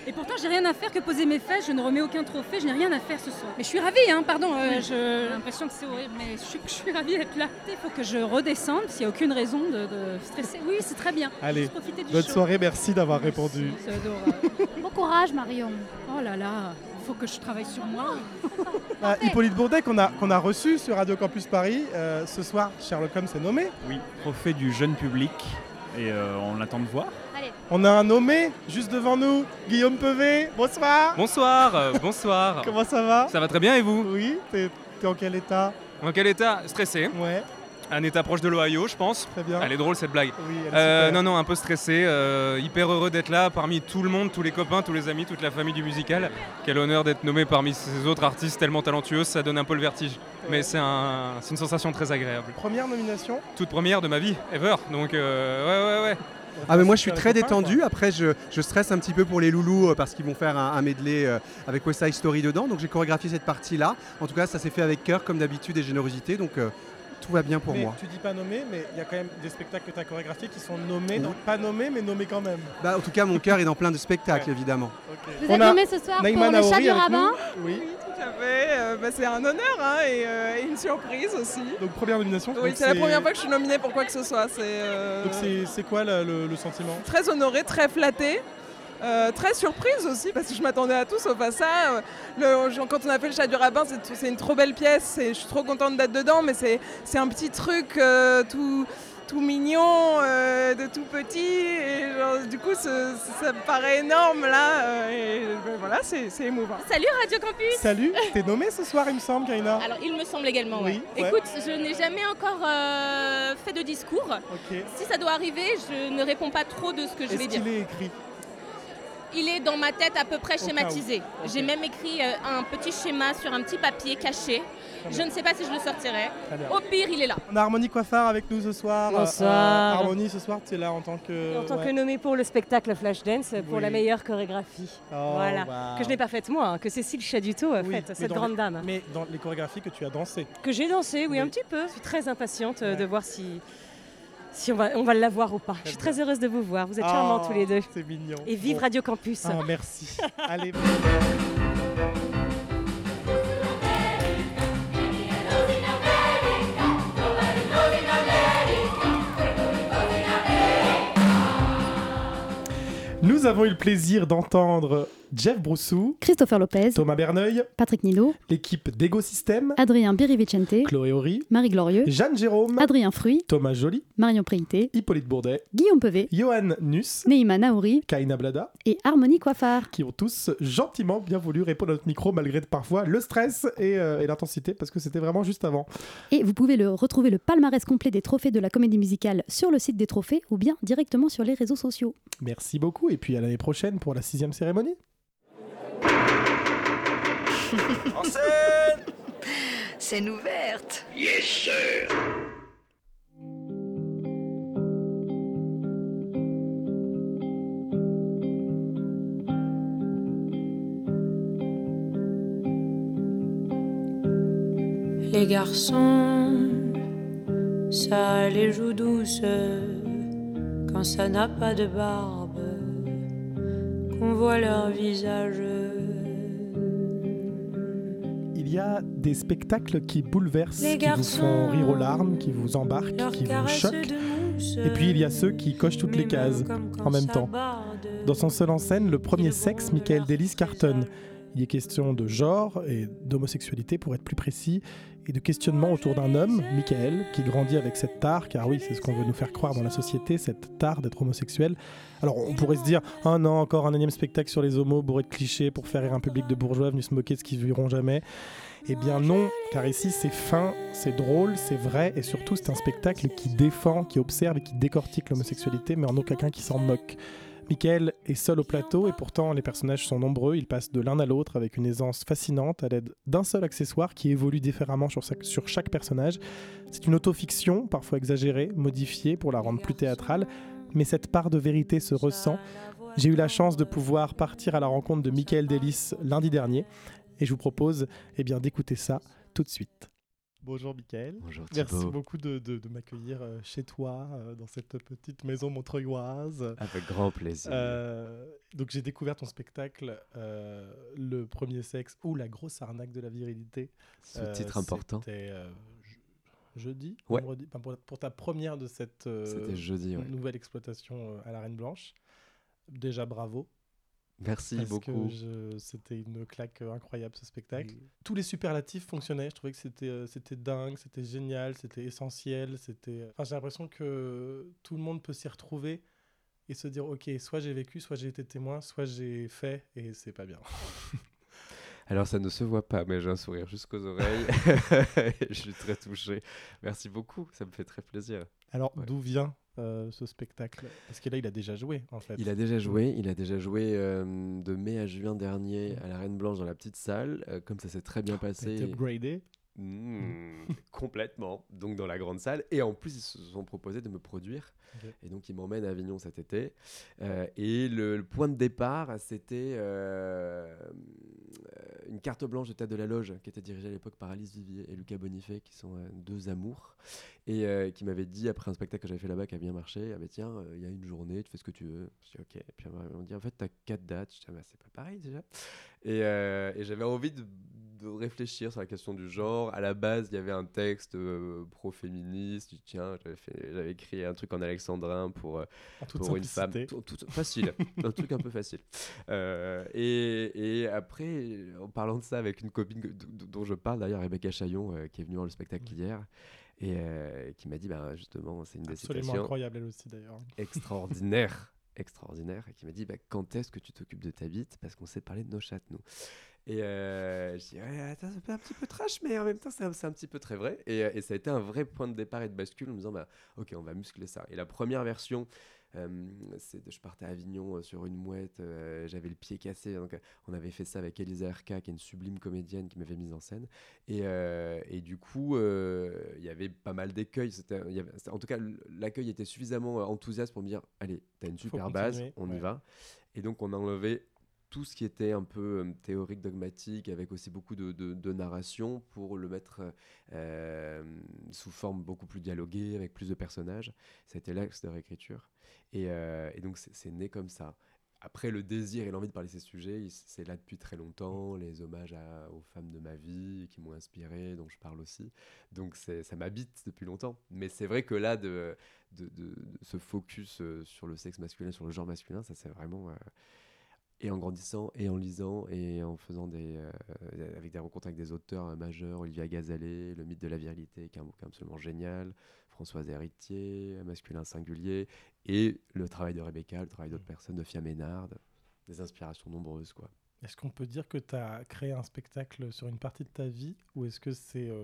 Et pourtant, j'ai rien à faire que poser mes fesses, je ne remets aucun trophée, je n'ai rien à faire ce soir. Mais je suis ravie, hein, pardon, euh, Oui. je- j'ai l'impression que c'est horrible, mais je suis, je suis ravie d'être là. Il faut que je redescende, s'il n'y a aucune raison de, de stresser. Oui, c'est très bien. Allez, bonne show. soirée, merci d'avoir répondu. C'est adorable. Bon courage, Marion. Oh là là, faut que je travaille sur moi. Ah, Hippolyte Bourdet qu'on a, qu'on a reçu sur Radio Campus Paris. Euh, ce soir, Sherlock Holmes est nommé. Oui, trophée du jeune public et euh, on attend de voir. On a un nommé juste devant nous, Guillaume Pevet. Bonsoir. Bonsoir, euh, bonsoir. Comment ça va? Ça va très bien et vous? Oui, t'es t'es en quel état? En quel état? Stressé. Ouais. Un état proche de l'Ohio, je pense. Très bien. Elle est drôle cette blague. Oui, elle est Euh, super. non, non, un peu stressé, euh, hyper heureux d'être là parmi tout le monde, tous les copains, tous les amis, toute la famille du musical. Quel honneur d'être nommé parmi ces autres artistes tellement talentueux, ça donne un peu le vertige. Mais c'est un, une sensation très agréable. Première nomination Toute première de ma vie, ever. Donc, euh, ouais, ouais, ouais. Ah mais moi je suis très détendu, après je, je stresse un petit peu pour les loulous euh, parce qu'ils vont faire un, un medley euh, avec West Side Story dedans, donc j'ai chorégraphié cette partie-là. En tout cas ça s'est fait avec cœur comme d'habitude et générosité, donc euh, tout va bien pour mais moi. Tu dis pas nommé, mais il y a quand même des spectacles que tu as chorégraphiés qui sont nommés, donc pas nommés, mais nommés quand même. Bah, en tout cas mon cœur est dans plein de spectacles évidemment. Vous On êtes nommé ce soir Naïma pour le chat du rabbin. nous. Oui. Tout à fait, euh, bah, c'est un honneur hein, et, euh, et une surprise aussi. Donc première nomination. Oui, c'est la première fois que je suis nominée pour quoi que ce soit. C'est euh, Donc c'est- c'est quoi le, le- le sentiment? Très honorée, très flattée. Euh, très surprise aussi parce que je m'attendais à tout sauf à ça. Le- quand on a fait le chat du rabbin, c'est une trop belle pièce et je suis trop contente d'être dedans. Mais c'est un petit truc euh, tout, tout mignon, euh, de tout petit. Et genre, du coup, ce- ça me paraît énorme là. euh, et ben, voilà, c'est émouvant. Salut Radio Campus Salut, t'es nommé ce soir, il me semble, Karina. Alors il me semble également, Oui, ouais. ouais. Écoute, je n'ai jamais encore euh, fait de discours. Si ça doit arriver, je ne réponds pas trop de ce que je vais Est-ce dire. qu'il est écrit? Il est dans ma tête à peu près schématisé. J'ai même écrit euh, un petit schéma sur un petit papier caché. Je ne sais pas si je le sortirai. Au pire, il est là. On a Harmonie Coiffard avec nous ce soir. Bonsoir. Euh, Harmonie, ce soir, tu es là en tant que. en tant ouais. que nommée pour le spectacle Flashdance pour Oui. la meilleure chorégraphie. Oh, voilà. wow. Que je n'ai pas faite moi, hein, que Cécile Chaduto a Oui, faite, cette grande les- dame. Mais dans les chorégraphies que tu as dansé. Que j'ai dansé, oui, un petit peu. Je suis très impatiente euh, de voir si, si on va, on va l'avoir ou pas. Je suis très heureuse de vous voir. Vous êtes charmants Oh, tous les deux. C'est mignon. Et vive Bon. Radio Campus. Ah, merci. Allez. Nous avons eu le plaisir d'entendre Jeff Broussou, Christopher Lopez, Thomas Berneuil, Patrick Nilo, l'équipe d'Ego System, Adrien Birivicente, Chloé Horry, Marie Glorieux, Jeanne Jérôme, Adrien Fruy, Thomas Joly, Marion Préité, Hippolyte Bourdet, Guillaume Pevet, Johan Nuss, Neima Naouri Kaina Blada, et Harmonie Coiffard. qui ont tous gentiment bien voulu répondre à notre micro malgré parfois le stress et, euh, et l'intensité parce que c'était vraiment juste avant. Et vous pouvez le retrouver le palmarès complet des trophées de la comédie musicale sur le site des trophées ou bien directement sur les réseaux sociaux. Merci beaucoup et puis à l'année prochaine pour la sixième cérémonie. En scène Scène ouverte. Yes, sir. Les garçons, ça a les joues douces quand ça n'a pas de barbe, qu'on voit leur visage. Il y a des spectacles qui bouleversent, qui vous font rire aux larmes, qui vous embarquent, qui vous choquent. Et puis il y a ceux qui cochent toutes les cases en même temps. Dans son seul en scène, le premier sexe, Michael Delis cartonne. Il est question de genre et d'homosexualité pour être plus précis, et de questionnement autour d'un homme, Michael, qui grandit avec cette tare, car oui, c'est ce qu'on veut nous faire croire dans la société, cette tare d'être homosexuel. Alors on pourrait se dire, ah non, encore un énième spectacle sur les homos, bourré de clichés pour faire rire un public de bourgeois venus se moquer de ce qu'ils verront jamais. Eh bien non, car ici c'est fin, c'est drôle, c'est vrai, et surtout c'est un spectacle qui défend, qui observe et qui décortique l'homosexualité, mais en aucun cas qui s'en moque. Michael est seul au plateau et pourtant les personnages sont nombreux, ils passent de l'un à l'autre avec une aisance fascinante à l'aide d'un seul accessoire qui évolue différemment sur, chaque personnage. C'est une autofiction, parfois exagérée, modifiée pour la rendre plus théâtrale, mais cette part de vérité se ressent. J'ai eu la chance de pouvoir partir à la rencontre de Michael Delis lundi dernier et je vous propose eh bien, d'écouter ça tout de suite. Bonjour Michael. Bonjour Merci Thibaut. beaucoup de, de- de m'accueillir euh, chez toi, euh, dans cette petite maison montreuilloise. Avec grand plaisir. Euh, donc j'ai découvert ton spectacle, euh, Le premier sexe ou La grosse arnaque de la virilité. Sous-titre important. C'était je- jeudi, Ouais. vendredi, enfin, pour, pour ta première de cette jeudi, ouais. nouvelle exploitation à la Reine Blanche. Déjà bravo. Merci Parce beaucoup. c'était une claque euh, incroyable ce spectacle. Tous les superlatifs fonctionnaient. Je trouvais que c'était euh, c'était dingue, c'était génial, c'était essentiel. C'était. Enfin, j'ai l'impression que tout le monde peut s'y retrouver et se dire ok, soit j'ai vécu, soit j'ai été témoin, soit j'ai fait et c'est pas bien. Alors ça ne se voit pas, mais j'ai un sourire jusqu'aux oreilles. je suis très touché. Merci beaucoup, ça me fait très plaisir. Alors d'où vient euh, ce spectacle Parce que là, il a déjà joué, en fait. Il a déjà joué, il a déjà joué euh, de mai à juin dernier à la Reine Blanche dans la petite salle. Euh, comme ça s'est très bien passé. été upgradé Mmh, complètement, donc dans la grande salle. Et en plus, ils se sont proposés de me produire. Et donc, ils m'emmènent à Avignon cet été. Et le, le point de départ, c'était une carte blanche de Tête de la Loge, qui était dirigée à l'époque par Alice Vivier et Lucas Bonifay, qui sont euh, deux amours. Et euh, qui m'avaient dit, après un spectacle que j'avais fait là-bas qui a bien marché, ah tiens, euh, il y a une journée, tu fais ce que tu veux. Je dis ok. Et puis ils m'ont dit, en fait, tu as quatre dates. Je dis, ah c'est pas pareil déjà. Et, et j'avais envie de, de réfléchir sur la question du genre. À la base, il y avait un texte euh, pro-féministe. Tiens, j'avais, écrit un truc en alexandrin pour, euh, pour une femme. Tout- tout- facile. un truc un peu facile. Euh, et, et après, en parlant de ça avec une copine dont je parle d'ailleurs, Rebecca Chaillon, euh, qui est venue voir le spectacle hier. Et euh, qui m'a dit, bah, justement, c'est une des Absolument incroyable, elle aussi, d'ailleurs. extraordinaire, extraordinaire, et qui m'a dit bah, quand est-ce que tu t'occupes de ta bite? Parce qu'on s'est parlé de nos chattes, nous. Et euh, je dis ouais, c'est un petit peu trash, mais en même temps, c'est un, un petit peu très vrai. Et, euh, et ça a été un vrai point de départ et de bascule en me disant bah, ok, on va muscler ça. Et la première version, euh, c'est de- je partais à Avignon euh, sur une mouette, j'avais le pied cassé. Donc, on avait fait ça avec Elisa Erka, qui est une sublime comédienne qui m'avait mise en scène. Et, et du coup, il y avait pas mal d'écueils. En tout cas, l'accueil était suffisamment enthousiaste pour me dire allez, t'as une super base, on y va. Et donc, on a enlevé tout ce qui était un peu euh, théorique, dogmatique, avec aussi beaucoup de, de- de narration pour le mettre euh, sous forme beaucoup plus dialoguée, avec plus de personnages. Ça a été l'axe de réécriture. Et, euh, et donc, c'est né comme ça. Après, le désir et l'envie de parler de ces sujets, c'est là depuis très longtemps. Les hommages à- aux femmes de ma vie qui m'ont inspiré, dont je parle aussi. Donc, ça m'habite depuis longtemps. Mais c'est vrai que là, de, de, ce focus euh, sur le sexe masculin, sur le genre masculin, ça c'est vraiment. euh, et en grandissant, et en lisant, et en faisant des. euh, avec des rencontres avec des auteurs euh, majeurs, Olivia Gazalet, Le mythe de la virilité, qui est un bouquin absolument génial, Françoise Héritier, Masculin singulier, et le travail de Rebecca, le travail d'autres personnes, de Fia Ménard, des inspirations nombreuses, quoi. Est-ce qu'on peut dire que tu as créé un spectacle sur une partie de ta vie ou est-ce que c'est euh,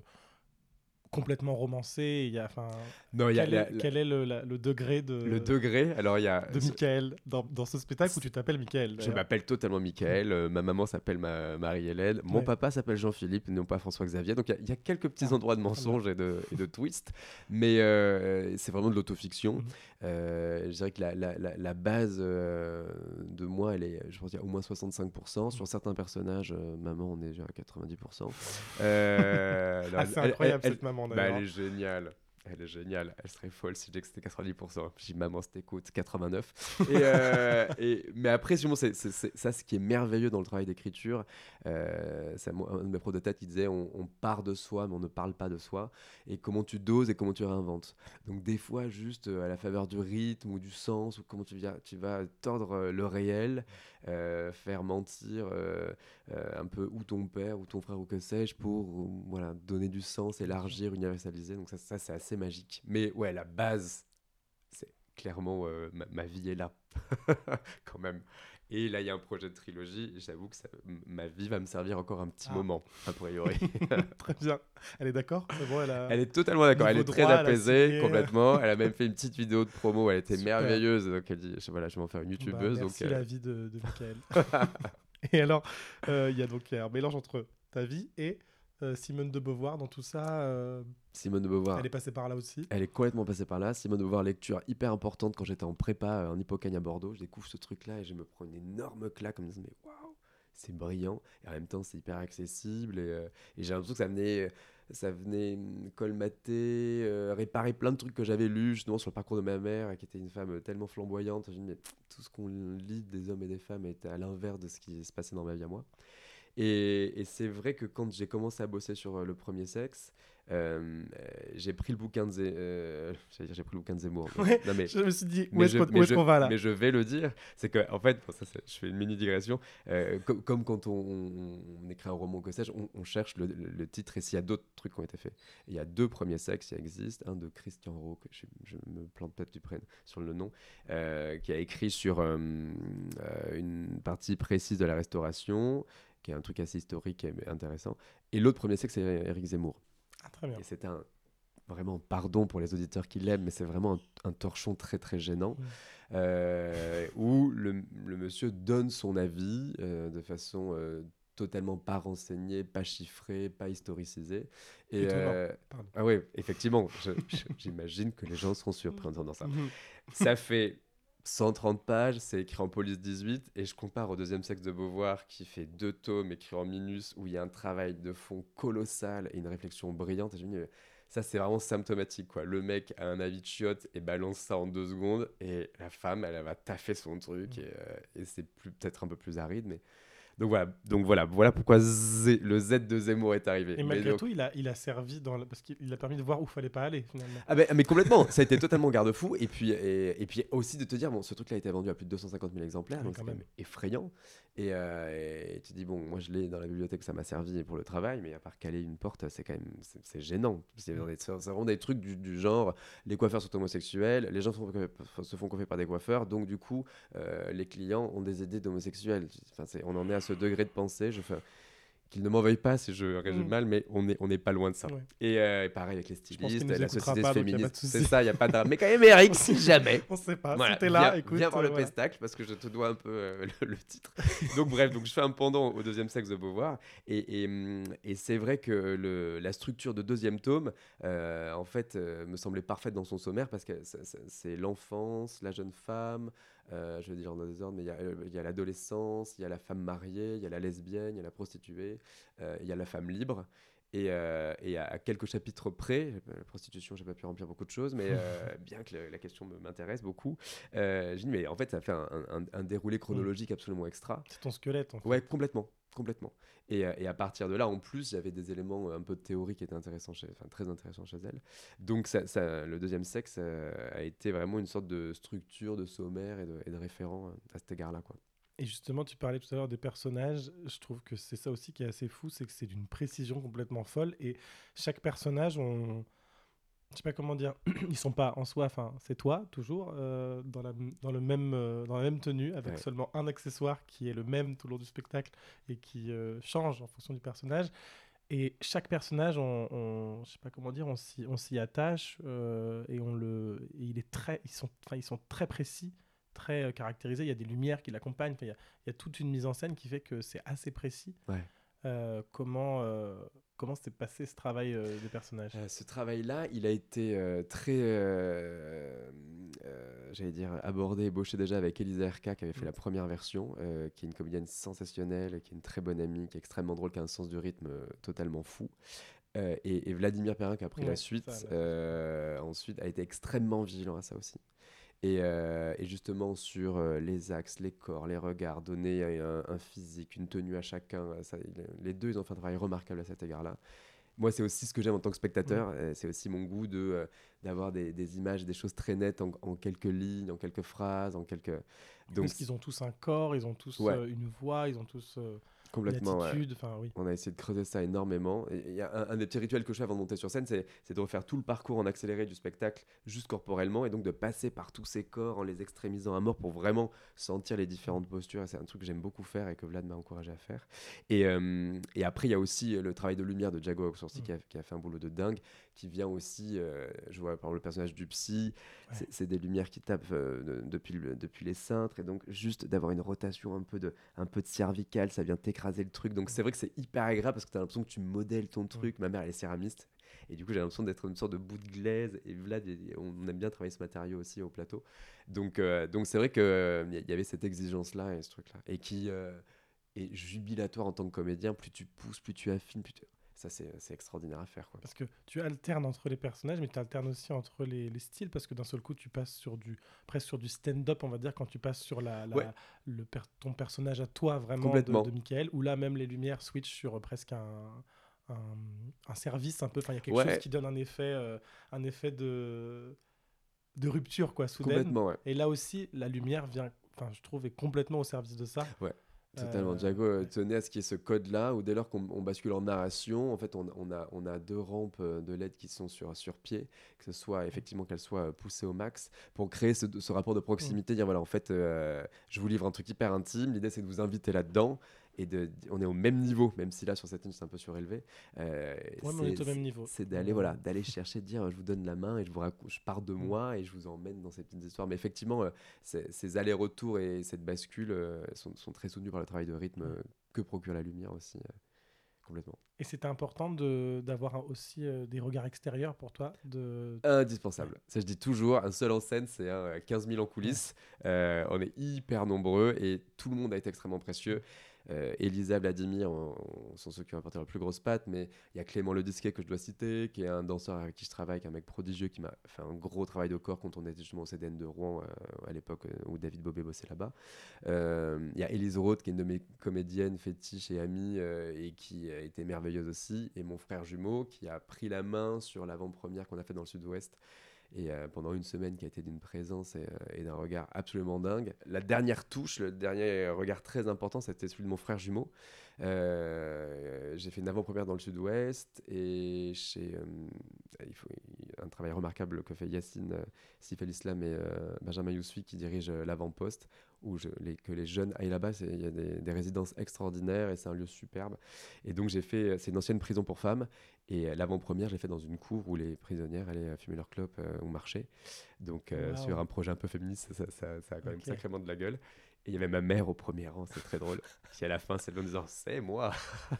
complètement romancé il y a, enfin, Non, il y a quel, la- est, la- quel est le, la- le degré de, Le degré, alors il y a. de Michael dans, dans ce spectacle où tu t'appelles Michael Je m'appelle totalement Michael, euh, ma maman s'appelle ma- Marie-Hélène, mon Ouais. papa s'appelle Jean-Philippe, non pas François-Xavier. Donc il y a- il y, a quelques petits endroits de mensonges et de, et de twists, mais euh, c'est vraiment de l'autofiction. Euh, je dirais que la, la- la- la base de moi, elle est, je pense, qu'il y a au moins 65%. Sur certains personnages, maman, on est déjà à 90%. Euh, alors, Ah, c'est incroyable, cette maman, bah, d'ailleurs. elle est géniale. Elle est géniale. Elle serait folle si disais que c'était 90%. Je dis maman, c'était écoute, 89. Et, euh, et- mais après, sûrement, c'est ça ce qui est merveilleux dans le travail d'écriture. Euh, c'est un de mes pros de tête, il disait on, on part de soi, mais on ne parle pas de soi. Et comment tu doses et comment tu réinventes. Donc, des fois, juste euh, à la faveur du rythme ou du sens, ou comment tu, viens, tu vas tordre euh, le réel, faire mentir euh, euh, un peu ou ton père ou ton frère ou que sais-je pour euh, voilà, donner du sens, élargir, universaliser. Donc, ça, ça c'est assez magique. Mais ouais, la base, c'est clairement euh, ma, ma vie est là quand même. Et là, il y a un projet de trilogie. J'avoue que ça- ma vie va me servir encore un petit Ah. moment, a priori. Très bien. Elle est d'accord? Bon, elle, a- Elle est totalement d'accord. Elle est très droit, apaisée, signé. complètement. Elle a même fait une petite vidéo de promo. Elle était Super. merveilleuse. Donc elle dit, je, voilà, je vais m'en faire une Bah, youtubeuse. merci donc, euh, la vie de, de Michael. et alors, euh, il y a donc un mélange entre ta vie et euh, Simone de Beauvoir dans tout ça. Euh, Simone de Beauvoir. Elle est passée par là aussi. Elle est complètement passée par là. Simone de Beauvoir, lecture hyper importante quand j'étais en prépa euh, en Hippocagne à Bordeaux. Je découvre ce truc-là et je me prends une énorme claque en me disant mais waouh, c'est brillant et en même temps c'est hyper accessible et, euh, et j'ai l'impression que ça venait, ça venait colmater, euh, réparer plein de trucs que j'avais lus justement sur le parcours de ma mère qui était une femme tellement flamboyante. Je me dis tout ce qu'on lit des hommes et des femmes est à l'inverse de ce qui se passait dans ma vie à moi. Et, et c'est vrai que quand j'ai commencé à bosser sur euh, le premier sexe, euh, j'ai pris le bouquin de Zé- euh, j'allais dire, j'ai pris le bouquin de Zemmour. mais- Ouais, non, mais, je me suis dit, où est-ce qu'on- va, là Mais je vais le dire, c'est que en fait, bon, ça, c'est- je fais une mini digression. euh, co- comme quand on, écrit un roman, que sais-je, on, on cherche le, le- le titre et s'il y a d'autres trucs qui ont été faits. Il y a deux premiers sexes qui existent, un de Christian Rowe, que je, je me plante peut-être du prénom sur le nom, euh, qui a écrit sur euh, une partie précise de la restauration qui est un truc assez historique et intéressant. Et l'autre premier sexe, c'est Eric Zemmour. Ah, très bien. Et c'est un vraiment pardon pour les auditeurs qui l'aiment, mais c'est vraiment un, un, torchon très très gênant. Euh, où le, le, monsieur donne son avis euh, de façon euh, totalement pas renseignée, pas chiffrée, pas historicisée. Et ah oui, effectivement, j'imagine que les gens seront surpris en entendant ça. Mhm. ça fait 130 pages, c'est écrit en police 18, et je compare au deuxième sexe de Beauvoir qui fait deux tomes écrits en minus, où il y a un travail de fond colossal et une réflexion brillante. Et je me dis, ça c'est vraiment symptomatique quoi. Le mec a un avis de chiotte et balance ça en deux secondes et la femme elle, elle va taffer son truc et, euh, et c'est peut-être un peu plus aride mais donc voilà, donc voilà, voilà pourquoi Z, le Z de Zemmour est arrivé. Et malgré donc... tout, il a, il a servi dans parce qu'il a permis de voir où fallait pas aller finalement. Ah ben, mais complètement, ça a été totalement garde-fou et puis et, et, puis aussi de te dire bon, ce truc-là a été vendu à plus de 250 000 exemplaires, donc c'est quand même. effrayant. Et, euh, et tu dis bon, moi je l'ai dans la bibliothèque, ça m'a servi pour le travail, mais à part caler une porte, c'est quand même c'est gênant. C'est c'est vraiment des trucs du, du genre les coiffeurs sont homosexuels, les gens se font coiffer par des coiffeurs, donc du coup euh, les clients ont des idées d'homosexuels. Enfin, on en est à ce degré de pensée. Je fais qu'ils ne m'en veuillent pas si je résume Mm. mal, mais on n'est on pas loin de ça. Ouais. Et, euh, et pareil avec les qu'il stylistes, la société pas, féministe, c'est ça, il n'y a pas de Mais quand même, Eric, si jamais. On sait pas, Voilà, si t'es là, viens, écoute, Viens voir le euh, voilà. pestacle parce que je te dois un peu euh, le, le titre. donc bref, donc je fais un pendant au deuxième sexe de Beauvoir. Et, et, et c'est vrai que le, la structure de deuxième tome, en fait, me semblait parfaite dans son sommaire parce que c'est l'enfance, la jeune femme, euh, je veux dire en désordre, mais il y a, euh, il y a l'adolescence, il y a la femme mariée, il y a la lesbienne, il y a la prostituée, euh, il y a la femme libre. Et, euh, et à, quelques chapitres près, la prostitution, j'ai pas pu remplir beaucoup de choses, mais euh, bien que le- la question me- m'intéresse beaucoup, euh, j'ai dit, mais en fait, ça fait un, un- un déroulé chronologique absolument extra. C'est ton squelette en fait. Ouais, complètement, complètement. Et, et à partir de là, en plus, j'avais des éléments un peu de théorie qui étaient intéressants chez, enfin, très intéressants chez elle. Donc, ça, ça- le deuxième sexe a été vraiment une sorte de structure, de sommaire et de, et de référent à cet égard-là, quoi. Et justement, tu parlais tout à l'heure des personnages. Je trouve que c'est ça aussi qui est assez fou, c'est que c'est d'une précision complètement folle. Et chaque personnage, on... je sais pas comment dire, ils sont pas en soi. Enfin, c'est toi toujours euh, dans la dans le même euh, dans la même tenue, avec Ouais. seulement un accessoire qui est le même tout le long du spectacle et qui euh, change en fonction du personnage. Et chaque personnage, on, on- je sais pas comment dire, on s'y, on s'y attache et on le, et il est très, ils sont, enfin, ils sont très précis, très euh, caractérisés. Il y a des lumières qui l'accompagnent. Il y a, il y a toute une mise en scène qui fait que c'est assez précis. Ouais. Euh, comment euh, comment s'est passé ce travail euh, des personnages? Ce travail-là, il a été très, j'allais dire, abordé, ébauché déjà avec Elisa Erka qui avait fait Mm. la première version, qui est une comédienne sensationnelle, qui est une très bonne amie, qui est extrêmement drôle, qui a un sens du rythme totalement fou. Et, et Vladimir Perrin qui a pris Ouais, la suite, ça, là. ensuite a été extrêmement vigilant à ça aussi. Et, euh, et justement sur euh, les axes, les corps, les regards, donner un, un physique, une tenue à chacun. euh, ça, les deux, ils ont fait un travail remarquable à cet égard-là. Moi, c'est aussi ce que j'aime en tant que spectateur. C'est aussi mon goût de euh, d'avoir des, des images, des choses très nettes en, en quelques lignes, en quelques phrases, en quelques. Parce qu'ils ont tous un corps, ils ont tous Ouais. une voix, ils ont tous Complètement, ouais. oui. On a essayé de creuser ça énormément. Et il y a un, un des petits rituels que je fais avant de monter sur scène, c'est c'est de refaire tout le parcours en accéléré du spectacle, juste corporellement, et donc de passer par tous ces corps en les extrémisant à mort pour vraiment sentir les différentes postures. Et C'est un truc que j'aime beaucoup faire et que Vlad m'a encouragé à faire. Et, euh, et après, il y a aussi le travail de lumière de Jago qui, a, qui a fait un boulot de dingue, qui vient aussi, euh, je vois par exemple le personnage du psy, c'est- c'est des lumières qui tapent euh, de- depuis, le- depuis les cintres, et donc juste d'avoir une rotation un peu de, un peu de cervicale, ça vient t'écraser le truc. Donc c'est vrai que c'est hyper agréable parce que tu as l'impression que tu modèles ton truc. Ma mère, elle est céramiste. Et du coup, j'ai l'impression d'être une sorte de bout de glaise. Et Vlad, on aime bien travailler ce matériau aussi au plateau. Donc euh, donc c'est vrai qu'il y avait cette exigence-là et ce truc-là. Et qui euh, est jubilatoire en tant que comédien. Plus tu pousses, plus tu affines, plus tu... Ça, c'est extraordinaire à faire. Quoi. Parce que tu alternes entre les personnages, mais tu alternes aussi entre les, les styles, parce que d'un seul coup, tu passes sur du, presque sur du stand-up, on va dire, quand tu passes sur la, la- Ouais. le per- ton personnage à toi, vraiment, de, Michael, où là, même les lumières switch sur euh, presque un, un, un service un peu, enfin, il y a quelque Ouais. chose qui donne un effet, euh, un effet de, de rupture, quoi, soudaine. Ouais. Et là aussi, la lumière vient, enfin, je trouve, est complètement au service de ça. Ouais. Totalement. Euh, Jago euh, tenait à ce qu'il y ait ce code-là, où dès lors qu'on on bascule en narration, en fait, on, on a, on a deux rampes euh, de LED qui sont sur, sur pied, que ce soit effectivement qu'elles soient euh, poussées au max, pour créer ce, ce rapport de proximité, dire voilà, en fait, euh, je vous livre un truc hyper intime, l'idée c'est de vous inviter là-dedans, et de, on est au même niveau, même si là sur cette ligne c'est un peu surélevé. Euh, Ouais, mais on est au même niveau. C'est d'aller voilà, d'aller chercher, de dire je vous donne la main et je vous je pars de Mm. moi et je vous emmène dans ces petites histoires. Mais effectivement, euh, ces, allers-retours et cette bascule euh, sont, sont très soutenus par le travail de rythme euh, que procure la lumière aussi, complètement. Et c'était important d'avoir aussi euh, des regards extérieurs pour toi de... Indispensable. Ça, je dis toujours, un seul en scène, c'est hein, 15 000 en coulisses. Euh, on est hyper nombreux et tout le monde a été extrêmement précieux. Euh, Elisa, Vladimir on- on- sont ceux qui ont apporté la plus grosse patte, mais il y a Clément Le Disquet que je dois citer, qui est un danseur avec qui je travaille, qui est un mec prodigieux, qui m'a fait un gros travail de corps quand on était justement au CDN de Rouen euh, à l'époque euh, où David Bobet bossait là-bas. Euh, Il y a Élise Roth, qui est une de mes comédiennes fétiches et amies, et qui a été merveilleuse aussi, et mon frère jumeau, qui a pris la main sur l'avant-première qu'on a fait dans le sud-ouest. Et euh, pendant une semaine qui a été d'une présence et, euh, et d'un regard absolument dingue. La dernière touche, le dernier regard très important, c'était celui de mon frère jumeau. Euh, j'ai fait une avant-première dans le sud-ouest et chez il faut, un travail remarquable que fait Yacine euh, Sif El Islam et euh, Benjamin Yousfi qui dirigent euh, l'avant-poste où je- les, que les jeunes aillent là-bas. Il y a des, des résidences extraordinaires et c'est un lieu superbe. Et donc j'ai fait, c'est une ancienne prison pour femmes et l'avant-première j'ai fait dans une cour où les prisonnières allaient fumer leur clope ou marcher. Donc Wow. sur un projet un peu féministe, ça, ça- ça a quand même sacrément de la gueule. Il y avait ma mère au premier rang, c'est très drôle. Qui à la fin levée en disant C'est moi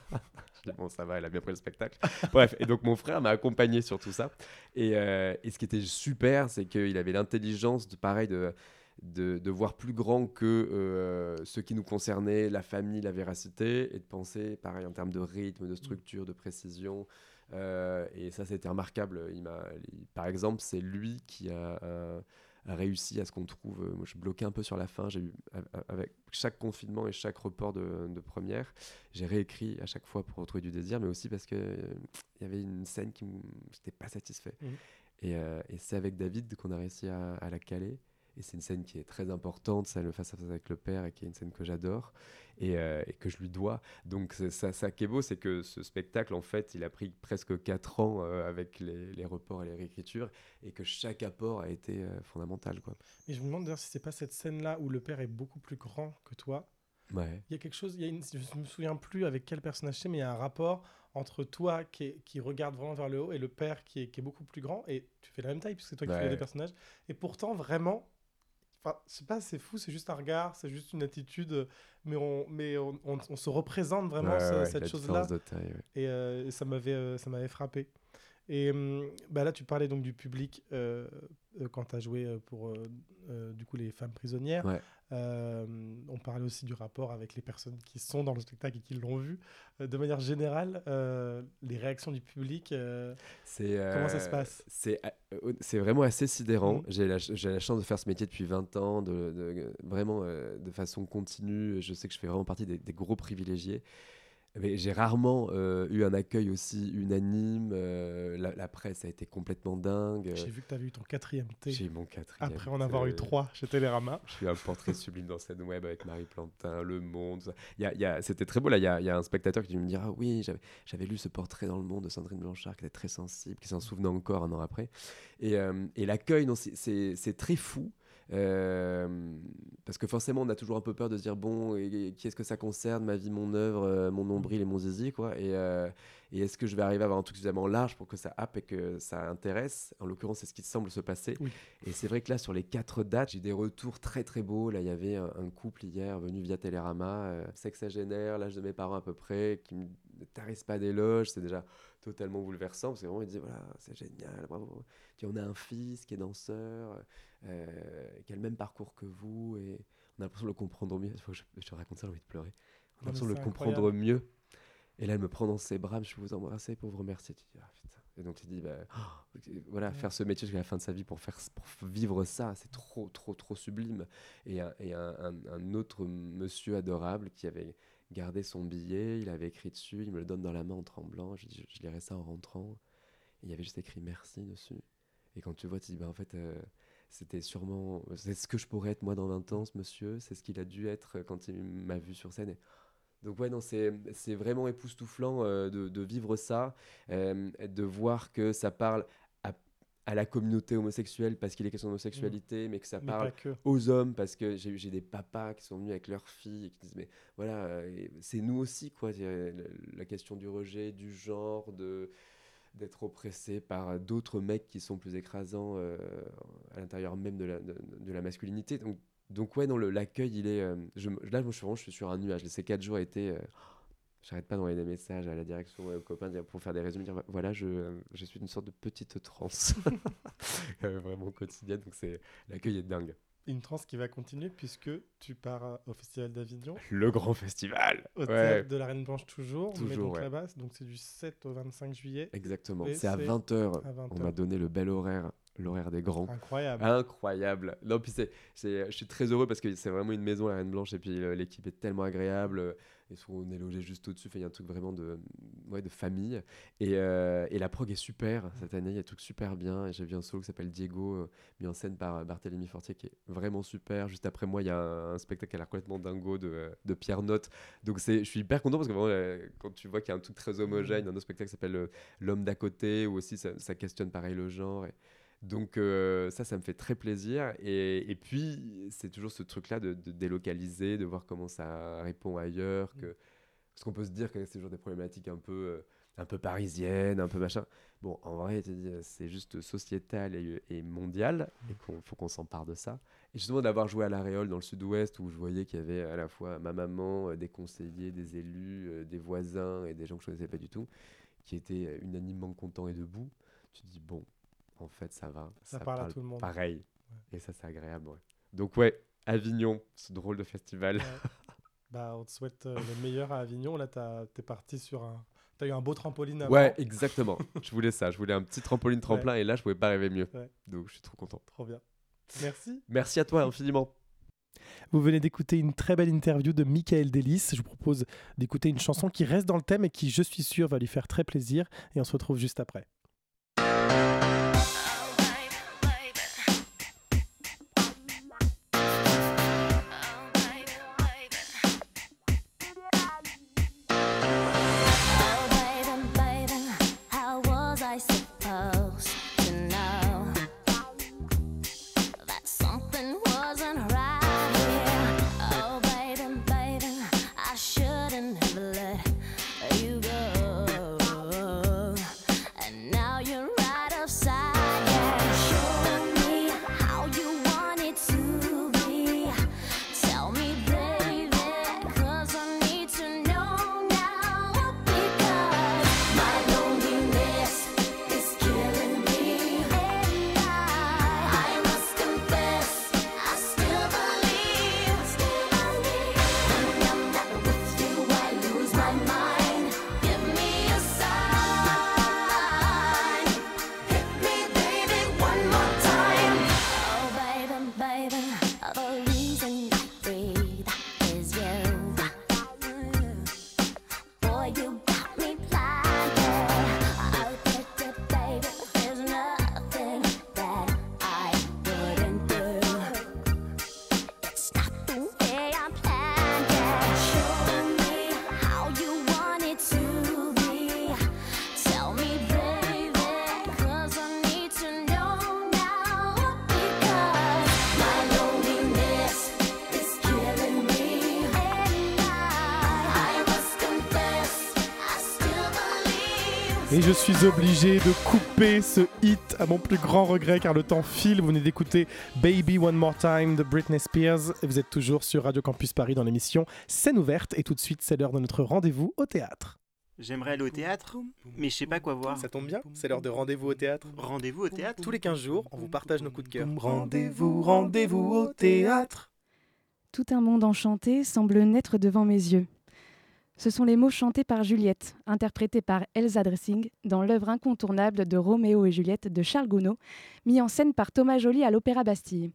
Bon, ça va, elle a bien pris le spectacle. Bref, et donc mon frère m'a accompagné sur tout ça. Et, euh, et ce qui était super, c'est qu'il avait l'intelligence, de, pareil, de, de, de voir plus grand que euh, ce qui nous concernait, la famille, la véracité, et de penser, pareil, en termes de rythme, de structure, de précision. Euh, et ça, c'était remarquable. Il il- par exemple, c'est lui qui a réussi à ce qu'on trouve. euh, Moi, je bloquais un peu sur la fin. J'ai eu, avec chaque confinement et chaque report de, de première, j'ai réécrit à chaque fois pour retrouver du désir, mais aussi parce que euh, il y avait une scène qui n'étais pas satisfait. Et, euh, et c'est avec David qu'on a réussi à, à la caler. Et c'est une scène qui est très importante, celle face à face avec le père, et qui est une scène que j'adore et, euh, et que je lui dois. Donc ça, ça qui est beau, c'est que ce spectacle, en fait, il a pris presque 4 ans euh, avec les, les reports et les réécritures, et que chaque apport a été euh, fondamental. Quoi. Et je me demande d'ailleurs si c'est pas cette scène-là où le père est beaucoup plus grand que toi. Ouais. Il y a quelque chose, il y a une, je me souviens plus avec quel personnage c'est, mais il y a un rapport entre toi qui, est- qui regarde vraiment vers le haut et le père qui est, qui est beaucoup plus grand. Et tu fais la même taille puisque c'est toi qui fais les Ouais. deux personnages. Et pourtant, vraiment, enfin, je sais pas, c'est fou, c'est juste un regard, c'est juste une attitude, mais on, mais on, on- on se représente vraiment Ouais, ce- ouais, cette chose-là. différence de taille, ouais. Et, euh, et ça m'avait, euh, ça m'avait frappé. Et hum, bah là, tu parlais donc du public euh, euh, quand tu as joué euh, pour euh, euh, du coup les femmes prisonnières. Ouais. Euh, on parlait aussi du rapport avec les personnes qui sont dans le spectacle et qui l'ont vu. Euh, de manière générale, euh, les réactions du public, euh, comment ça euh, se passe? c'est, euh, vraiment assez sidérant. Mhm. J'ai, la, la chance de faire ce métier depuis 20 ans, de, de- vraiment euh, de façon continue. Je sais que je fais vraiment partie des, des gros privilégiés. Mais j'ai rarement euh, eu un accueil aussi unanime. euh, la, la presse a été complètement dingue. J'ai vu que tu avais eu ton quatrième T. J'ai eu mon quatrième. Après en avoir eu trois chez Télérama. Je suis un portrait sublime dans scène web avec Marie Plantin, Le Monde. C'était très beau. Là, il y a, y a un spectateur qui me dire Ah oui, j'avais, lu ce portrait dans Le Monde de Sandrine Blanchard qui était très sensible, qui s'en souvenait encore un an après. Et, euh, et l'accueil, c'est très fou. Euh, parce que forcément, on a toujours un peu peur de se dire bon, et- et qui est-ce que ça concerne, ma vie, mon œuvre, euh, mon nombril et mon zizi, quoi. Et, euh, et est-ce que je vais arriver à avoir un truc suffisamment large pour que ça happe et que ça intéresse? En l'occurrence, c'est ce qui semble se passer. Oui. Et c'est vrai que là, sur les quatre dates, j'ai des retours très très beaux. Là, il y avait un, un couple hier venu via Télérama, sexagénaire, l'âge de mes parents à peu près, qui me tarissent pas d'éloges. C'est déjà totalement bouleversant parce que vraiment, ils disaient voilà, c'est génial, bravo. Puis on a un fils qui est danseur, euh, qui a le même parcours que vous et on a l'impression de le comprendre mieux. Je, je te raconte ça, j'ai envie de pleurer. On a l'impression de le comprendre mieux. Et là, elle me prend dans ses bras, je peux vous embrasser pour vous remercier. Tu dis, ah, putain. Et donc, tu dis, bah, oh, voilà, faire ce métier jusqu'à la fin de sa vie pour, faire, pour f- vivre ça, c'est trop, trop, trop sublime. Et, un, et un, un- un autre monsieur adorable qui avait gardé son billet, il avait écrit dessus, il me le donne dans la main en tremblant. Je dis, je, je lirai ça en rentrant. Et il y avait juste écrit merci dessus. Et quand tu vois, tu dis, bah, en fait, euh, c'était sûrement, c'est ce que je pourrais être moi dans 20 ans, ce monsieur, c'est ce qu'il a dû être quand il m'a vu sur scène. Et donc ouais, non, c'est c'est vraiment époustouflant euh, de, de vivre ça, euh, de voir que ça parle à, à la communauté homosexuelle parce qu'il est question d'homosexualité, mais que ça Mais parle que. aux hommes parce que j'ai j'ai des papas qui sont venus avec leurs filles et qui disent mais voilà euh, c'est nous aussi quoi euh, la, la question du rejet du genre de d'être oppressé par d'autres mecs qui sont plus écrasants euh, à l'intérieur même de la, de, la masculinité donc donc ouais non l'accueil il est euh, je, là je je suis sur un nuage ces quatre jours étaient euh, J'arrête pas d'envoyer des messages à la direction et aux copains pour faire des résumés, voilà, je, euh, je suis une sorte de petite transe. Euh, vraiment quotidienne, donc l'accueil est dingue. Une transe qui va continuer puisque tu pars euh, au Festival d'Avignon. Le grand festival Au ouais. théâtre de la Reine Blanche toujours, mais Toujours, donc ouais. là-bas, donc c'est du 7 au 25 juillet. Exactement, c'est à 20h. à 20 On m'a donné le bel horaire, l'horaire des grands. Incroyable. Incroyable. Non, puis c'est, c'est, je suis très heureux parce que c'est vraiment une maison, la Reine Blanche, et puis l'équipe est tellement agréable. Et sont- on est logé juste au-dessus, il y a un truc vraiment de, ouais, de famille. Et, euh, et la prog est super cette année, il y a des trucs super bien. J'ai vu un solo qui s'appelle Diego, euh, mis en scène par euh, Barthélemy Fortier, qui est vraiment super. Juste après moi, il y a un, un spectacle qui a l'air complètement dingo de, de Pierre Note. Donc c'est, je suis hyper content parce que vraiment, quand tu vois qu'il y a un truc très homogène, un autre spectacle qui s'appelle L'homme d'à côté, où aussi ça, ça questionne pareil le genre. Et, donc euh, ça, ça me fait très plaisir. Et, et puis, c'est toujours ce truc-là de, de délocaliser, de voir comment ça répond ailleurs. Que... Parce qu'on peut se dire que c'est toujours des problématiques un peu, euh, un peu parisiennes, un peu machin. Bon, en vrai, c'est juste sociétal et, et mondial, et qu'il faut qu'on s'empare de ça. Et justement, d'avoir joué à l'Aréole dans le sud-ouest, où je voyais qu'il y avait à la fois ma maman, euh, des conseillers, des élus, des voisins et des gens que je ne connaissais pas du tout, qui étaient unanimement contents et debout, tu te dis, bon, en fait, ça va. Ça parle à tout le monde. Pareil. Et ça, c'est agréable. ouais. Donc, ouais, Avignon, ce drôle de festival. Bah, on te souhaite euh, le meilleur à Avignon. Là, t'as- t'es parti sur un. T'as eu un beau trampoline avant. Ouais, exactement. je voulais ça. Je voulais un petit trampoline tremplin Ouais. et là, je pouvais pas rêver mieux. Ouais. Donc, je suis trop content. Trop bien. Merci. Merci à toi infiniment. Vous venez d'écouter une très belle interview de Michael Delis. Je vous propose d'écouter une chanson qui reste dans le thème et qui, je suis sûr, va lui faire très plaisir. Et on se retrouve juste après. Je suis obligé de couper ce hit à mon plus grand regret car le temps file. Vous venez d'écouter Baby One More Time de Britney Spears et vous êtes toujours sur Radio Campus Paris dans l'émission Scène ouverte et tout de suite c'est l'heure de notre rendez-vous au théâtre. J'aimerais aller au théâtre, mais je sais pas quoi voir. Ça tombe bien, c'est l'heure de rendez-vous au théâtre. Rendez-vous au théâtre Tous les 15 jours, on vous partage nos coups de cœur. Rendez-vous, rendez-vous au théâtre. Tout un monde enchanté semble naître devant mes yeux. Ce sont les mots chantés par Juliette, interprétés par Elsa Dressing, dans l'œuvre incontournable de Roméo et Juliette de Charles Gounod, mis en scène par Thomas Joly à l'Opéra Bastille.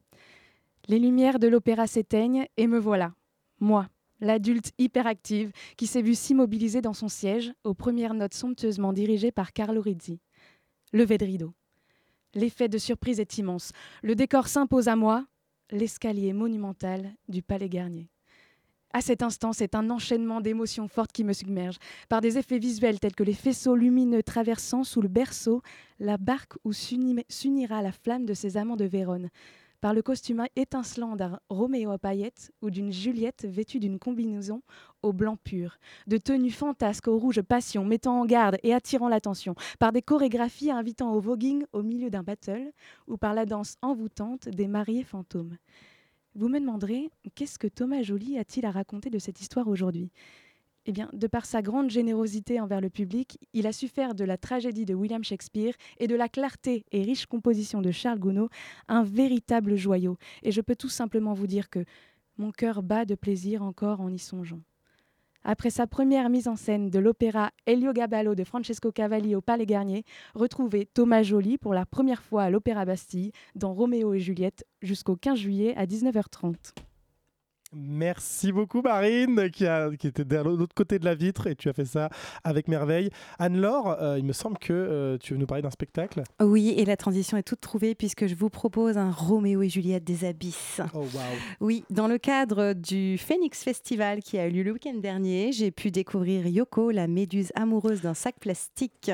Les lumières de l'opéra s'éteignent et me voilà, moi, l'adulte hyperactive qui s'est vue s'immobiliser dans son siège aux premières notes somptueusement dirigées par Carlo Rizzi. Levé de rideau. L'effet de surprise est immense. Le décor s'impose à moi, l'escalier monumental du Palais Garnier. À cet instant, c'est un enchaînement d'émotions fortes qui me submerge. Par des effets visuels tels que les faisceaux lumineux traversant sous le berceau la barque où s'uni- s'unira la flamme de ses amants de Vérone. Par le costume étincelant d'un Roméo à paillettes ou d'une Juliette vêtue d'une combinaison au blanc pur. De tenues fantasques au rouge passion, mettant en garde et attirant l'attention. Par des chorégraphies invitant au voguing au milieu d'un battle ou par la danse envoûtante des mariés fantômes. Vous me demanderez, qu'est-ce que Thomas Joly a-t-il à raconter de cette histoire aujourd'hui? Eh bien, de par sa grande générosité envers le public, il a su faire de la tragédie de William Shakespeare et de la clarté et riche composition de Charles Gounod un véritable joyau. Et je peux tout simplement vous dire que mon cœur bat de plaisir encore en y songeant. Après sa première mise en scène de l'opéra Heliogaballo de Francesco Cavalli au Palais Garnier, retrouvez Thomas Joly pour la première fois à l'Opéra Bastille dans Roméo et Juliette jusqu'au 15 juillet à 19h30. Merci beaucoup Marine qui, a, qui était de l'autre côté de la vitre et tu as fait ça avec merveille. Anne-Laure, euh, il me semble que euh, tu veux nous parler d'un spectacle? Oui, et la transition est toute trouvée puisque je vous propose un Roméo et Juliette des abysses. Oh wow. Oui, dans le cadre du Phoenix Festival qui a eu lieu le week-end dernier, j'ai pu découvrir Yoko, la méduse amoureuse d'un sac plastique,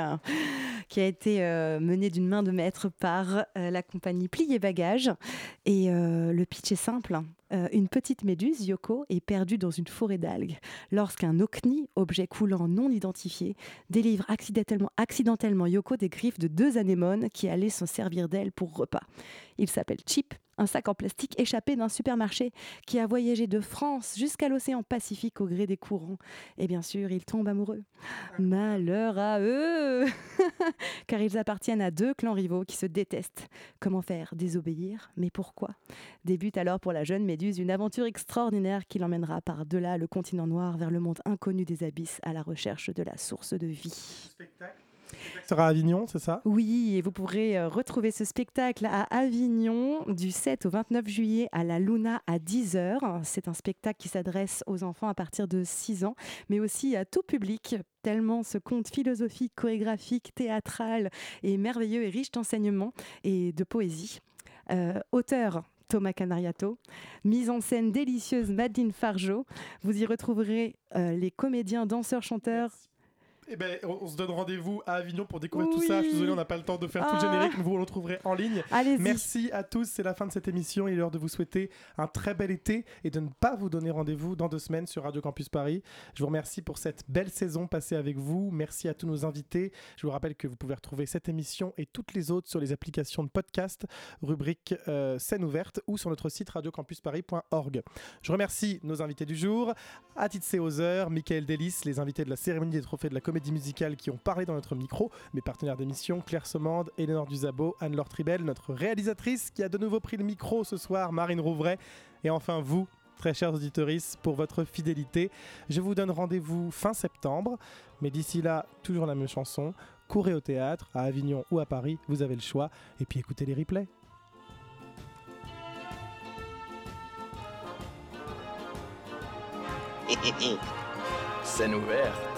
qui a été euh, menée d'une main de maître par la compagnie Plié Bagages. Et le pitch est simple. Euh, une petite méduse, Yoko, est perdue dans une forêt d'algues lorsqu'un okni, objet coulant non identifié, délivre accidentellement, accidentellement Yoko des griffes de deux anémones qui allaient s'en servir d'elle pour repas. Il s'appelle Chip, un sac en plastique échappé d'un supermarché qui a voyagé de France jusqu'à l'océan Pacifique au gré des courants. Et bien sûr, il tombe amoureux. Malheur à eux Car ils appartiennent à deux clans rivaux qui se détestent. Comment faire Désobéir? Mais pourquoi? Débute alors pour la jeune Méduse une aventure extraordinaire qui l'emmènera par-delà le continent noir vers le monde inconnu des abysses à la recherche de la source de vie. Sera à Avignon, c'est ça? Oui, et vous pourrez euh, retrouver ce spectacle à Avignon du 7 au 29 juillet à la Luna à 10h. C'est un spectacle qui s'adresse aux enfants à partir de 6 ans, mais aussi à tout public, tellement ce conte philosophique, chorégraphique, théâtral est merveilleux et riche d'enseignements et de poésie. Euh, auteur Thomas Canariato, mise en scène délicieuse Madeleine Fargeau. Vous y retrouverez euh, les comédiens, danseurs, chanteurs. Eh ben, on, on se donne rendez-vous à Avignon pour découvrir tout ça. Je suis désolé, on n'a pas le temps de faire tout le Ah. générique, mais vous le retrouverez en ligne. Allez-y. Merci à tous, c'est la fin de cette émission. Il est l'heure de vous souhaiter un très bel été et de ne pas vous donner rendez-vous dans deux semaines sur Radio Campus Paris. Je vous remercie pour cette belle saison passée avec vous. Merci à tous nos invités. Je vous rappelle que vous pouvez retrouver cette émission et toutes les autres sur les applications de podcast, rubrique euh, scène ouverte ou sur notre site radiocampusparis.org. Je remercie nos invités du jour, Atitse Hauser, Michael Delis, les invités de la cérémonie des trophées de la comédie musicale qui ont parlé dans notre micro, mes partenaires d'émission, Claire Sommande, Éléonore Duzabo, Anne-Laure Tribel, notre réalisatrice qui a de nouveau pris le micro ce soir, Marine Rouvray, et enfin vous, très chers auditeurs, pour votre fidélité. Je vous donne rendez-vous fin septembre, mais d'ici là, toujours la même chanson. Courez au théâtre, à Avignon ou à Paris, vous avez le choix, et puis écoutez les replays. Scène ouverte.